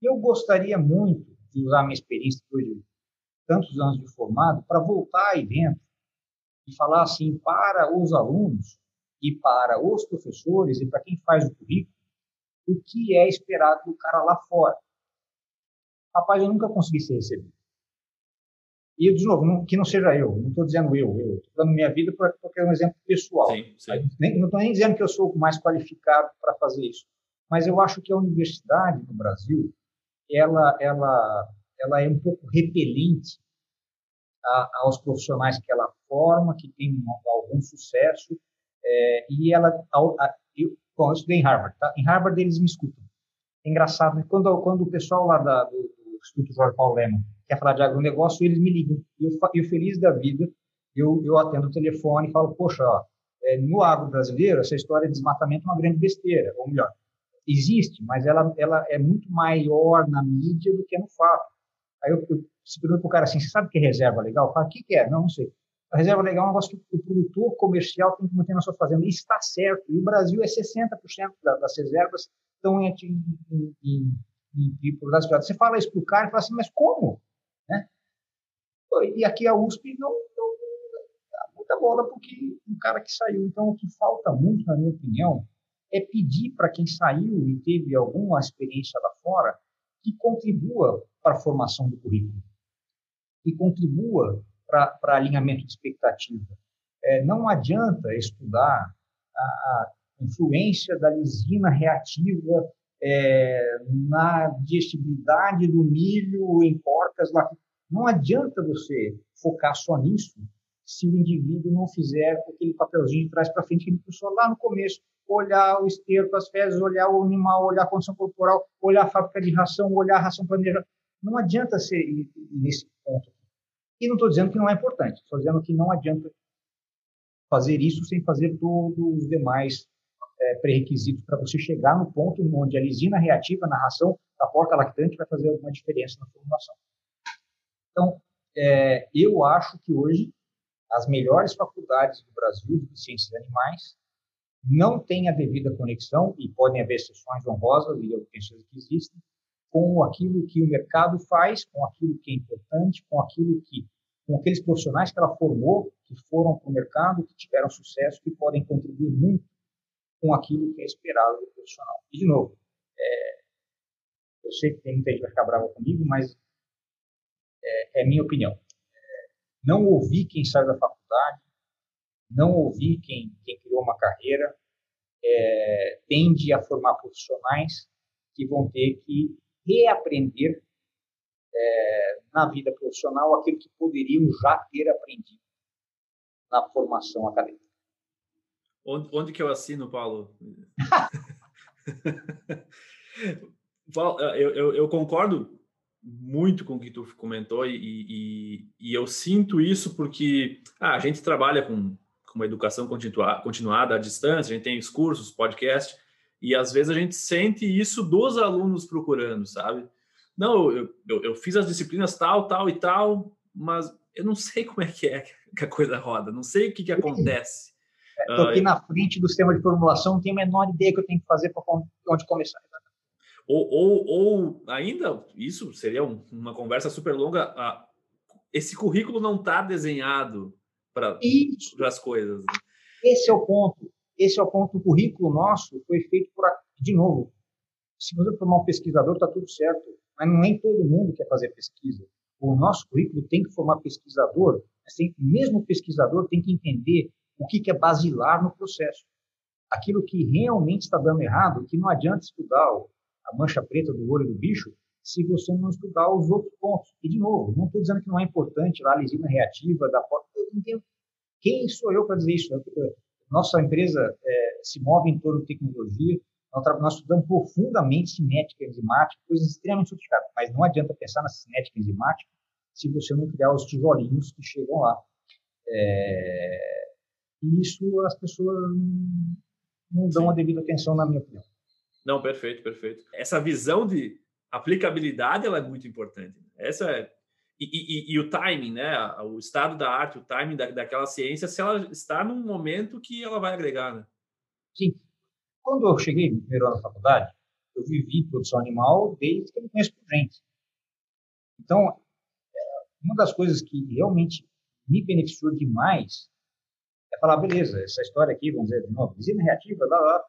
E eu gostaria muito de usar a minha experiência depois de tantos anos de formado para voltar aí dentro e falar assim para os alunos e para os professores e para quem faz o currículo o que é esperado do cara lá fora. Rapaz, eu nunca consegui ser recebido. E, de novo, não, que não seja eu, não estou dizendo eu, eu estou dando minha vida porque é um exemplo pessoal. Sim, sim. Nem, não estou nem dizendo que eu sou o mais qualificado para fazer isso, mas eu acho que a universidade no Brasil, ela, ela, ela é um pouco repelente a, aos profissionais que ela forma, que tem algum sucesso, é, e ela, eu, bom, eu estudei em Harvard, tá? Em Harvard eles me escutam. É engraçado, quando, quando o pessoal lá da, do, do Instituto Jorge Paulo Lema quer falar de agronegócio, eles me ligam. Eu, eu feliz da vida, eu, eu atendo o telefone e falo, poxa, ó, é, no agro brasileiro, essa história de desmatamento é uma grande besteira, ou melhor, existe, mas ela, ela é muito maior na mídia do que no fato. Aí eu, eu se pergunto para o cara assim, você sabe que é reserva legal? Fala, o que, que é? Não, não sei. A reserva legal é um negócio que o produtor comercial tem que manter na sua fazenda. Isso está certo. E o Brasil é 60% das reservas estão em, em, em, em, em Você fala isso para o cara e fala assim, mas como? Né? E aqui a USP não, não dá muita bola porque um cara que saiu. Então, o que falta muito, na minha opinião, é pedir para quem saiu e teve alguma experiência lá fora que contribua para a formação do currículo, que contribua para alinhamento de expectativa. É, não adianta estudar a, a, influência da lisina reativa é, na digestibilidade do milho em porcas lá. Não adianta você focar só nisso se o indivíduo não fizer aquele papelzinho de trás para frente que ele puxou lá no começo. Olhar o esterco, as fezes, olhar o animal, olhar a condição corporal, olhar a fábrica de ração, olhar a ração planejada. Não adianta ser nesse ponto. E não estou dizendo que não é importante, estou dizendo que não adianta fazer isso sem fazer todos os demais é, pré-requisitos para você chegar no ponto onde a lisina reativa na ração da porca lactante vai fazer alguma diferença na formulação. Então, é, eu acho que hoje as melhores faculdades do Brasil de ciências animais não têm a devida conexão, e podem haver exceções honrosas, e eu penso que existem, com aquilo que o mercado faz, com aquilo que é importante, com aquilo que, com aqueles profissionais que ela formou, que foram para o mercado, que tiveram sucesso, que podem contribuir muito com aquilo que é esperado do profissional. E, de novo, é, eu sei que tem muita gente que vai ficar brava comigo, mas é, é minha opinião. É, não ouvir quem saiu da faculdade, não ouvir quem, quem criou uma carreira, é, tende a formar profissionais que vão ter que reaprender é, na vida profissional aquilo que poderiam já ter aprendido na formação acadêmica. Onde, onde que eu assino, Paulo? *laughs* Eu, eu, eu, concordo muito com o que tu comentou e, e, e eu sinto isso porque ah, a gente trabalha com, com uma educação continua, continuada à distância, a gente tem os cursos, podcast, e às vezes a gente sente isso dos alunos procurando, sabe? Não, eu, eu, eu fiz as disciplinas tal, tal e tal, mas eu não sei como é que é que a coisa roda, não sei o que, que acontece. Estou aqui uh, na frente do sistema de formulação, não tenho a menor ideia que eu tenho que fazer para onde começar. Ou, ou, ou, ainda, isso seria um, uma conversa super longa, uh, esse currículo não está desenhado para as coisas. Né? Esse é o ponto. Esse é o ponto. O currículo nosso foi feito por, de novo, se você formar um pesquisador, está tudo certo. Mas nem todo mundo quer fazer pesquisa. O nosso currículo tem que formar pesquisador, mesmo o pesquisador tem que entender o que, que é basilar no processo. Aquilo que realmente está dando errado, que não adianta estudar a mancha preta do olho do bicho se você não estudar os outros pontos. E, de novo, não estou dizendo que não é importante lá a lisina reativa da porta. Quem sou eu para dizer isso? Nossa empresa é, se move em torno de tecnologia, nós, estudamos profundamente cinética enzimática, coisas extremamente sofisticadas, mas não adianta pensar na cinética enzimática se você não criar os tijolinhos que chegam lá. É, e isso as pessoas não dão Sim. a devida atenção, na minha opinião. Não, perfeito, perfeito. Essa visão de aplicabilidade ela é muito importante. Essa é e, e, e, o timing, né? O estado da arte, o timing da, daquela ciência, se ela está num momento que ela vai agregar, né? Sim. Quando eu cheguei no primeiro ano da faculdade, eu vivi produção animal desde que eu me conheço por gente. Então, é, uma das coisas que realmente me beneficiou demais é falar, beleza, essa história aqui, vamos dizer, de novo, visita reativa, lá, lá,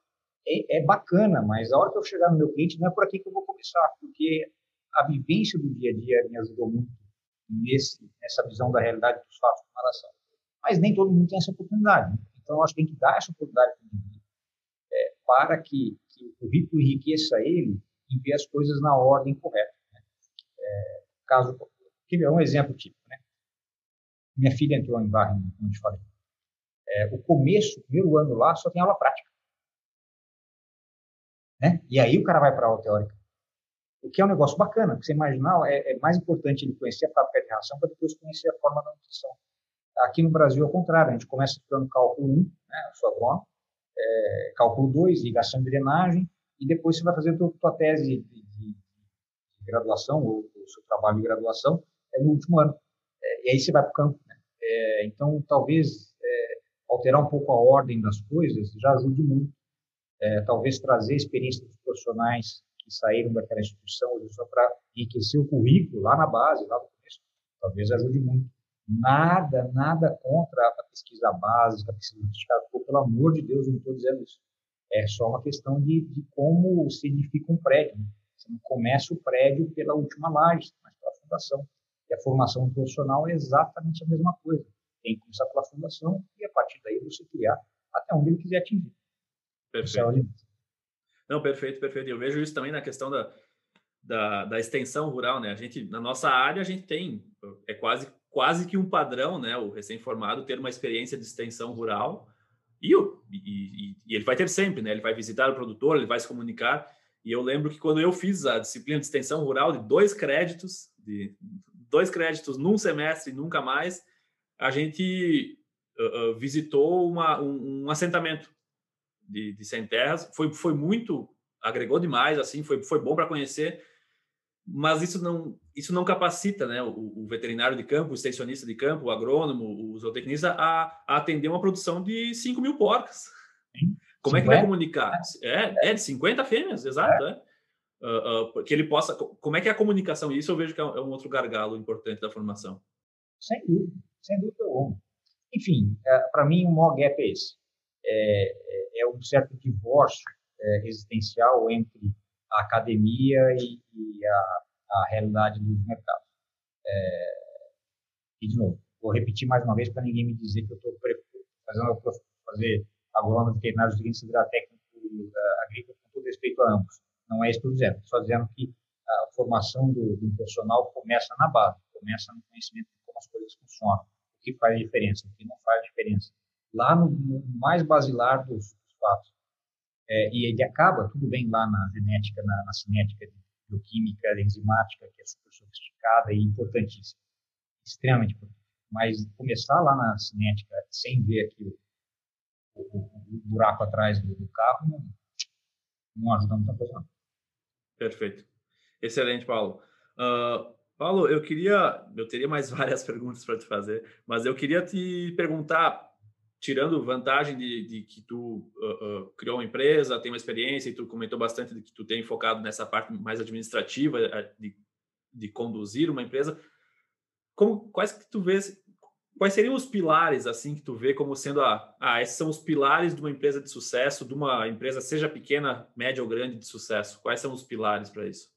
é, é, bacana, mas a hora que eu chegar no meu cliente, não é por aqui que eu vou começar, porque a vivência do dia a dia me ajudou muito nesse, nessa visão da realidade dos fatos de relação. Mas nem todo mundo tem essa oportunidade. Né? Então, acho que tem que dar essa oportunidade é, para que, que o currículo enriqueça ele e ver as coisas na ordem correta. Né? É, caso, quer ver um exemplo típico, né? Minha filha entrou em Varre, como te falei. É, o começo, o primeiro ano lá, só tem aula prática. Né? E aí o cara vai para a aula teórica. O que é um negócio bacana, porque você imaginar, é, é mais importante ele conhecer a fábrica de reação para depois conhecer a forma da nutrição. Aqui no Brasil é o contrário, a gente começa estudando cálculo 1, né, sua agrônomo, é, cálculo 2, irrigação e drenagem, e depois você vai fazer a tua tese de, de, de, graduação, ou o seu trabalho de graduação, é no último ano. É, e aí você vai para o campo. Né? É, então, talvez é, alterar um pouco a ordem das coisas já ajude muito. É, talvez trazer experiência dos profissionais que saíram daquela instituição só para enriquecer o currículo lá na base, lá no começo, talvez ajude muito. Nada, nada contra a pesquisa básica, a pesquisa sofisticada. Pelo amor de Deus, eu não estou dizendo isso. É só uma questão de, de como se edifica um prédio. Né? Você não começa o prédio pela última laje, mas pela fundação. E a formação profissional é exatamente a mesma coisa. Tem que começar pela fundação e, a partir daí, você criar até onde ele quiser atingir. Perfeito. Não, perfeito, perfeito. Eu vejo isso também na questão da, da, da, extensão rural, né? A gente, na nossa área, a gente tem, é quase, quase que um padrão, né? O recém-formado ter uma experiência de extensão rural e, e, e, ele vai ter sempre, né? Ele vai visitar o produtor, ele vai se comunicar. E eu lembro que quando eu fiz a disciplina de extensão rural de dois créditos, de dois créditos num semestre e nunca mais, a gente uh, uh, visitou uma, um, um assentamento de, de sem terras. Foi, foi muito, agregou demais, assim, foi, foi bom para conhecer, mas isso não, isso não capacita né, o, o, veterinário de campo, o extensionista de campo, o agrônomo, o zootecnista a, a atender uma produção de 5 mil porcas. Como 50? é que vai comunicar? É, é de 50 fêmeas, exato. É. Uh, uh, que ele possa. Como é que é a comunicação? Isso eu vejo que é um, é outro gargalo importante da formação. Sem dúvida, sem dúvida alguma. Enfim, é, para mim o maior gap é esse. É, é, é um certo divórcio é, existencial entre a academia e, e a, a, realidade dos mercados. É, e, de novo, vou repetir mais uma vez para ninguém me dizer que eu estou fazendo fazer agrônomo, veterinário, seguinte, virar técnico agrícola com todo respeito a ambos. Não é isso que eu estou dizendo. Estou dizendo que a formação do, do profissional começa na base, começa no conhecimento de como as coisas funcionam, o que faz diferença, o que não faz diferença lá no, no mais basilar dos, dos, fatos. É, e ele acaba, tudo bem lá na genética, na, na cinética bioquímica, enzimática, que é super sofisticada e importantíssima, extremamente importante. Mas começar lá na cinética sem ver aqui o, o, o buraco atrás do, do carro não, não ajuda muita coisa. Perfeito. Excelente, Paulo. Uh, Paulo, eu queria, eu teria mais *laughs* várias perguntas para te fazer, mas eu queria te perguntar, tirando vantagem de, de que tu uh, uh, criou uma empresa, tem uma experiência e tu comentou bastante de que tu tem focado nessa parte mais administrativa eh, de, de conduzir uma empresa, como quais que tu vês, quais seriam os pilares assim que tu vê como sendo a, ah, esses são os pilares de uma empresa de sucesso, de uma empresa seja pequena, média ou grande de sucesso? Quais são os pilares para isso?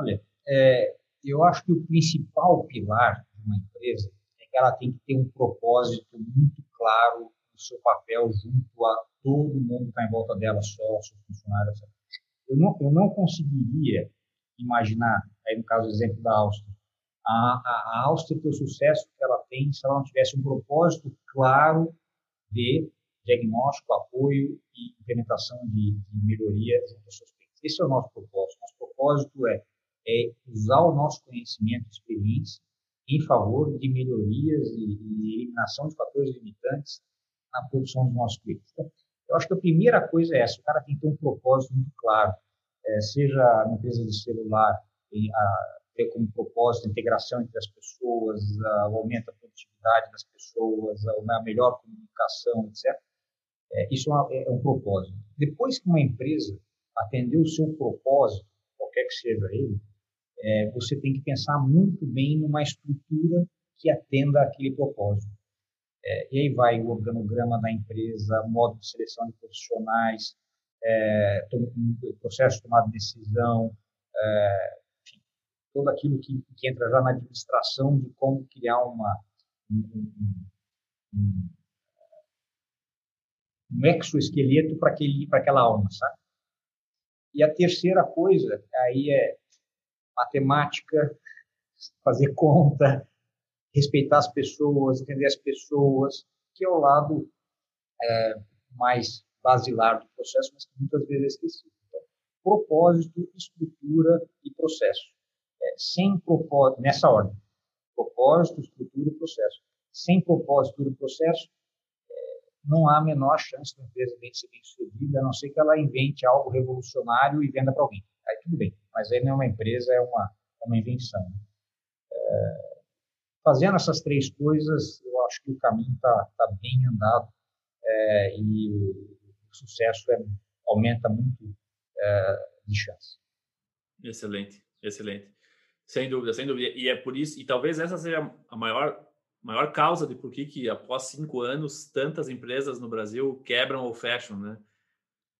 Olha, é, eu acho que o principal pilar de uma empresa ela tem que ter um propósito muito claro do seu papel junto a todo mundo que está em volta dela, sócio, funcionário, etc. Eu não, eu não conseguiria imaginar, aí no caso do exemplo da Áustria, a, a, Áustria ter o sucesso que ela tem se ela não tivesse um propósito claro de diagnóstico, apoio e implementação de, de melhoria junto aos seus clientes. Esse é o nosso propósito. Nosso propósito é é usar o nosso conhecimento experiência em favor de melhorias e, e eliminação de fatores limitantes na produção dos nossos clientes. Então, eu acho que a primeira coisa é essa, o cara tem que ter um propósito muito claro, é, seja na empresa de celular, a, ter como propósito a integração entre as pessoas, a, o aumento da produtividade das pessoas, a, a melhor comunicação, etc. É, isso é, é um propósito. Depois que uma empresa atendeu o seu propósito, qualquer que seja ele, é, você tem que pensar muito bem numa estrutura que atenda aquele propósito. É, e aí vai o organograma da empresa, modo de seleção de profissionais, é, processo de tomada de decisão, é, enfim, tudo aquilo que, que, entra já na administração de como criar uma, um, um, um exoesqueleto para aquela alma, sabe? E a terceira coisa aí é matemática, fazer conta, respeitar as pessoas, entender as pessoas, que é o lado é, mais basilar do processo, mas que muitas vezes é esquecido. Então, propósito, estrutura e processo. É, sem propósito, nessa ordem. Propósito, estrutura e processo. Sem propósito e processo, é, não há a menor chance da empresa bem ser bem sucedida, a não ser que ela invente algo revolucionário e venda para alguém. Tudo bem mas aí não é uma empresa, é uma, é uma invenção. É, fazendo essas três coisas, eu acho que o caminho está tá bem andado é, e o, o sucesso é, aumenta muito é, de chance. Excelente, excelente. Sem dúvida, sem dúvida. E é por isso, e talvez essa seja a maior maior causa de por que após cinco anos tantas empresas no Brasil quebram ou fecham, né?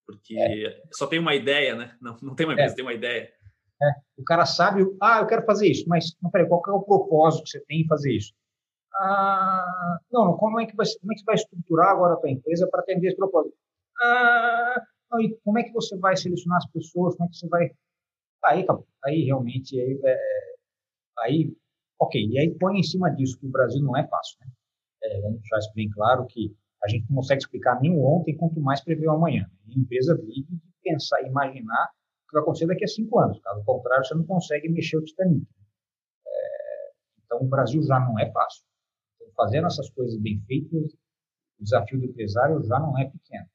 Porque é. só tem uma ideia, né? Não, não tem uma empresa, é. tem uma ideia. É, o cara sabe, ah, eu quero fazer isso, mas não, peraí, qual é o propósito que você tem em fazer isso? Ah, não, como é, que vai, como é que você vai estruturar agora a tua empresa para atender esse propósito? Ah, não, e como é que você vai selecionar as pessoas? Como é que você vai... Aí, aí realmente, aí, é, aí, ok, e aí põe em cima disso que o Brasil não é fácil, né? É, vamos deixar isso bem claro que a gente não consegue explicar nem o ontem, quanto mais prever o amanhã. A empresa vive de pensar, imaginar que vai acontecer daqui a cinco anos. Caso contrário, você não consegue mexer o Titanic. É, então, o Brasil já não é fácil. Então, fazendo essas coisas bem feitas, o desafio do empresário já não é pequeno.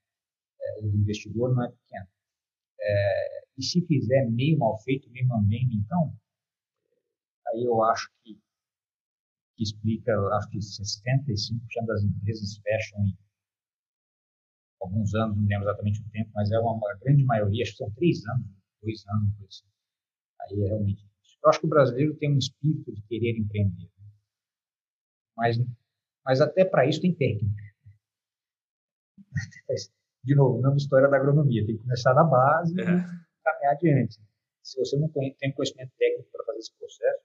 É, o do investidor não é pequeno. É, e se fizer meio mal feito, meio mambembe, então, aí eu acho que, que explica, acho que 65% das empresas fecham em alguns anos, não lembro exatamente o tempo, mas é uma, uma grande maioria, acho que são três anos, dois anos, coisa assim. Aí é realmente difícil. Eu acho que o brasileiro tem um espírito de querer empreender. Né? Mas, mas até para isso tem técnica. *laughs* De novo, não história da agronomia. Tem que começar na base é. e caminhar adiante. Se você não tem conhecimento técnico para fazer esse processo,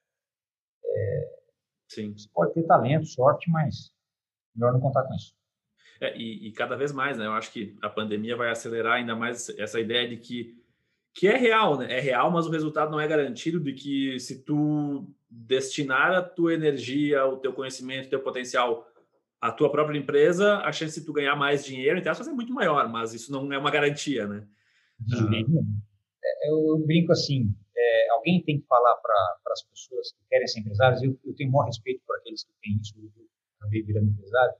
é, Sim. você pode ter talento, sorte, mas melhor não contar com isso. É, e, e, cada vez mais, né? Eu acho que a pandemia vai acelerar ainda mais essa ideia de que que é real, né? É real, mas o resultado não é garantido de que se tu destinar a tua energia, o teu conhecimento, o teu potencial a tua própria empresa, a chance de tu ganhar mais dinheiro, entre aspas, é muito maior, mas isso não é uma garantia, né? É, eu, eu brinco assim, é, alguém tem que falar para as pessoas que querem ser empresários, eu, eu tenho o maior respeito por aqueles que têm isso, eu acabei virando empresário,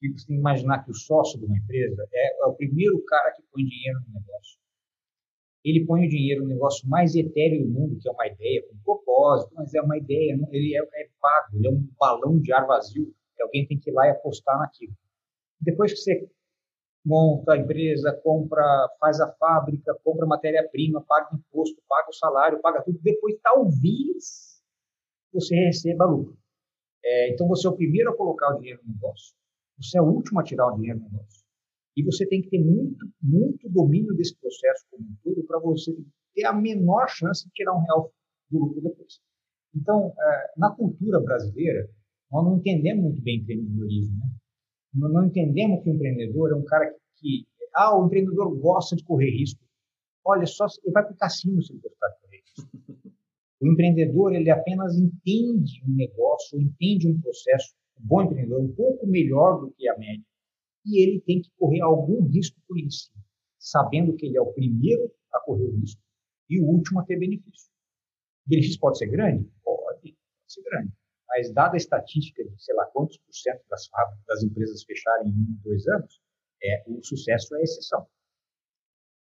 que você tem que imaginar que o sócio de uma empresa é, é o primeiro cara que põe dinheiro no negócio. Ele põe o dinheiro no negócio mais etéreo do mundo, que é uma ideia, com propósito, mas é uma ideia, ele é, é pago, ele é um balão de ar vazio, que alguém tem que ir lá e apostar naquilo. Depois que você monta a empresa, compra, faz a fábrica, compra matéria-prima, paga imposto, paga o salário, paga tudo. Depois, talvez, você receba lucro. É, então, você é o primeiro a colocar o dinheiro no negócio. Você é o último a tirar o dinheiro no negócio. E você tem que ter muito, muito domínio desse processo como um todo para você ter a menor chance de tirar um real do lucro depois. Então, é, na cultura brasileira, nós não entendemos muito bem empreendedorismo, né? Não entendemos que o empreendedor é um cara que, que, ah, o empreendedor gosta de correr risco. Olha, só ele vai para o cassino se ele gostar de correr risco. O empreendedor, ele apenas entende um negócio, entende um processo, o bom empreendedor, um pouco melhor do que a média, e ele tem que correr algum risco por isso, sabendo que ele é o primeiro a correr o risco e o último a ter benefício. O benefício pode ser grande? Pode ser grande mas dada a estatística de sei lá quantos por cento das, das empresas fecharem em um, dois anos, é, o sucesso é exceção.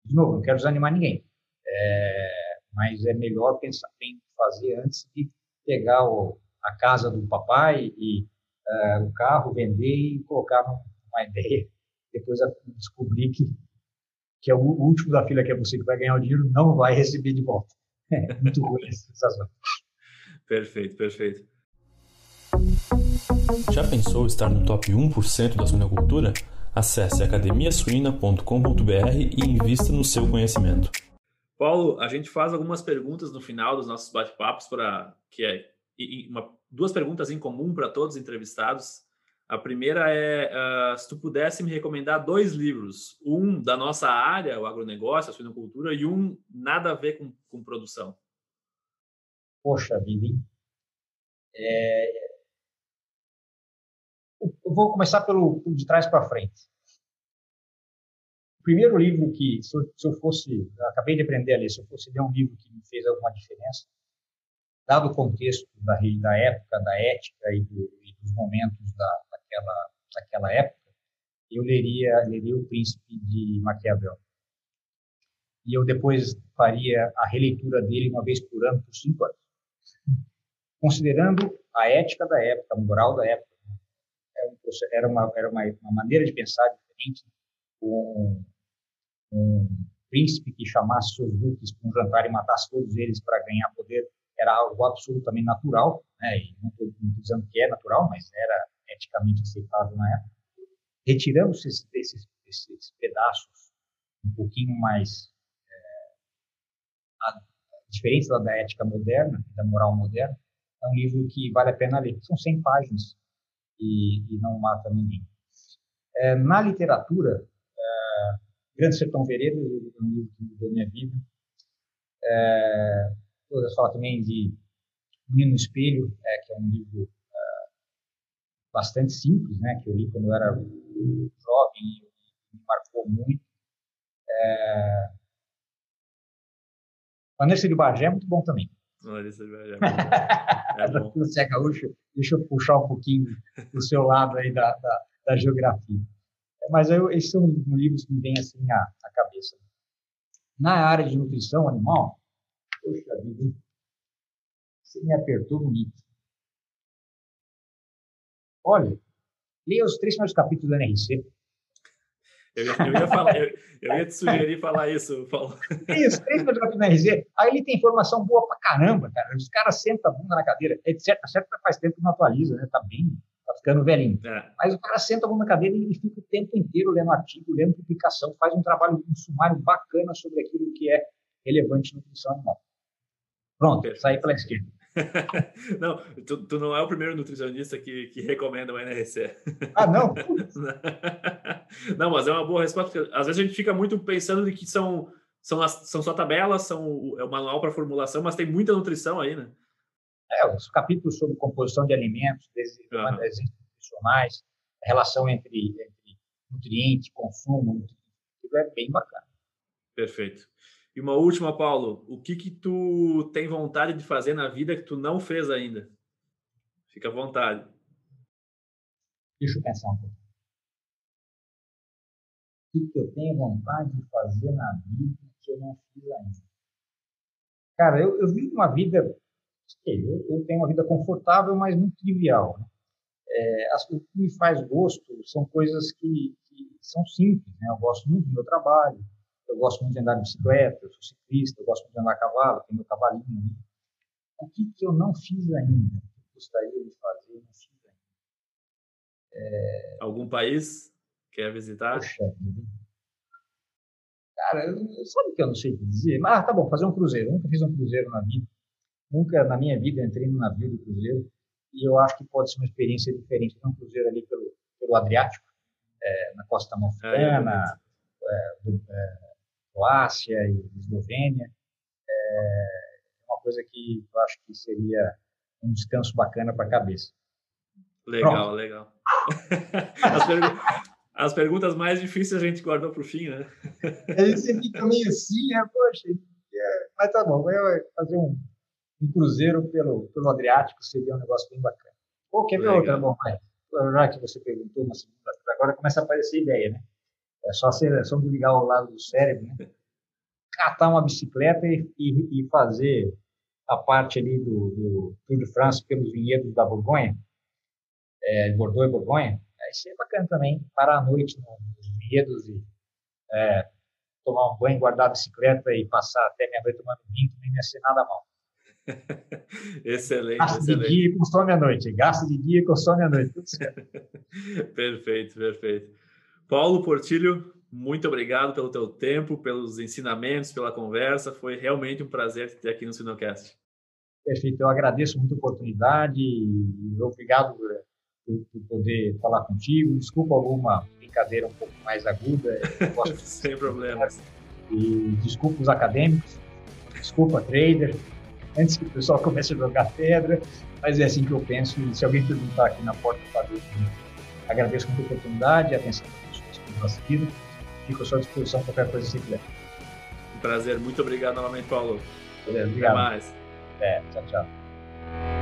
De novo, não quero desanimar ninguém, é, mas é melhor pensar em fazer antes de pegar o, a casa do papai e uh, o carro, vender e colocar numa ideia, depois descobrir que, que é o último da fila que é você que vai ganhar o dinheiro, não vai receber de volta. *laughs* É muito ruim essa sensação. Perfeito, perfeito. Já pensou estar no top 1% da suinocultura? Acesse academiasuina.com.br e invista no seu conhecimento. Paulo, a gente faz algumas perguntas no final dos nossos bate-papos para que é uma, duas perguntas em comum para todos os entrevistados. A primeira é uh, se tu pudesse me recomendar dois livros, um da nossa área, o agronegócio, a suinocultura, e um nada a ver com, com produção. Poxa vida, hein? É, eu vou começar pelo de trás para frente. O primeiro livro que, se eu, se eu fosse, eu acabei de aprender a ler, se eu fosse ler um livro que me fez alguma diferença, dado o contexto da, da época, da ética e, do, e dos momentos da, daquela, daquela época, eu leria, leria O Príncipe de Maquiavel. E eu depois faria a releitura dele uma vez por ano, por cinco anos. Considerando a ética da época, a moral da época, era uma, era uma, uma maneira de pensar diferente. Um, um príncipe que chamasse seus duques para um jantar e matasse todos eles para ganhar poder era algo absolutamente natural, né? E não estou dizendo que é natural, mas era eticamente aceitável na época. Retirando esses, esses, esses pedaços um pouquinho mais é, diferentes da ética moderna, da moral moderna, é um livro que vale a pena ler. São 100 páginas e, e não mata ninguém. É, na literatura, é, Grande Sertão Veredas, é um livro que mudou minha vida. É, eu falo também de Menino no Espelho, é, que é um livro é, bastante simples, né, que eu li quando eu era jovem e me marcou muito. É, Vanessa de Bagé é muito bom também. É bom. *laughs* É Você é gaúcho, deixa eu puxar um pouquinho do seu lado aí da, da, da geografia. Mas eu, esses são livros que me vêm assim à, à cabeça. Na área de nutrição animal, poxa vida, você me apertou bonito. Olha, leia os três primeiros capítulos do NRC. Eu, eu, ia falar, eu, eu, ia te sugerir falar isso, Paulo. Isso, três candidatos na RZ. Aí ele tem informação boa pra caramba, cara. Os caras sentam a bunda na cadeira. É certo, que faz tempo que não atualiza, né? Tá bem, tá ficando velhinho. É. Mas o cara senta a bunda na cadeira e fica o tempo inteiro lendo artigo, lendo publicação, faz um trabalho, um sumário bacana sobre aquilo que é relevante no nutrição animal. Pronto, saí pela esquerda. *laughs* não, tu, tu, não é o primeiro nutricionista que, que recomenda o NRC. Ah, não? *laughs* não, mas é uma boa resposta, porque às vezes a gente fica muito pensando de que são, são, as, são só tabelas, são é o manual para formulação, mas tem muita nutrição aí, né? É, os capítulos sobre composição de alimentos, desenhos uhum. nutricionais, a relação entre, entre nutriente, consumo, tudo é bem bacana. Perfeito. E uma última, Paulo, o que que tu tem vontade de fazer na vida que tu não fez ainda? Fica à vontade. Deixa eu pensar um pouco. O que, que eu tenho vontade de fazer na vida que eu não fiz ainda? Cara, eu, eu vivo uma vida, eu, eu, tenho uma vida confortável, mas muito trivial. Né? É, o que me faz gosto são coisas que, que são simples. Né? Eu gosto muito do meu trabalho, eu gosto muito de andar de bicicleta, eu sou ciclista, eu gosto muito de andar a cavalo, tenho meu cavalinho ali. O que, que eu não fiz ainda, que gostaria de fazer, não fiz ainda? É... Algum país quer visitar? Poxa, cara, eu, sabe que eu não sei dizer? Mas, ah, tá bom, fazer um cruzeiro. Eu nunca fiz um cruzeiro na vida. Nunca na minha vida entrei num navio de cruzeiro. E eu acho que pode ser uma experiência diferente. Tem um cruzeiro ali pelo, pelo Adriático, é, na costa amalfitana, é, é, Croácia e Eslovênia. É uma coisa que eu acho que seria um descanso bacana para a cabeça. Legal, Pronto. legal. *laughs* as, pergu as, perguntas mais difíceis a gente guardou para o fim, né? *laughs* a gente fica meio assim, né? Poxa, é, mas tá bom, vai fazer um, um cruzeiro pelo, pelo Adriático seria um negócio bem bacana. Pô, quer ver outra? Bom, mas, já que você perguntou uma segunda, agora começa a aparecer ideia, né? É só, ser, é só ligar o lado do cérebro, né? catar uma bicicleta e, e, e, fazer a parte ali do, do Tour de France pelos vinhedos da Borgonha, é, Bordeaux e Borgonha. Isso é bacana também, parar à noite nos vinhedos e é, tomar um banho, guardar a bicicleta e passar até minha noite tomando vinho, nem ia ser nada mal. *laughs* excelente. Gasto excelente. de dia e consome à noite. Gasto de dia e consome à noite. Tudo certo. *laughs* perfeito, perfeito. Paulo Portilho, muito obrigado pelo teu tempo, pelos ensinamentos, pela conversa. Foi realmente um prazer te ter aqui no Sinocast. Perfeito. Eu agradeço muito a oportunidade e obrigado por, por poder falar contigo. Desculpa alguma brincadeira um pouco mais aguda. *laughs* Sem problemas. E desculpa os acadêmicos. Desculpa, trader. Antes que o pessoal comece a jogar pedra. Mas é assim que eu penso. E se alguém perguntar aqui na porta Padre, agradeço muito a oportunidade e a atenção vida. Fico à sua disposição qualquer coisa que você quiser. Um prazer. Muito obrigado novamente, Paulo. Beleza, obrigado. Até mais. É, tchau, tchau.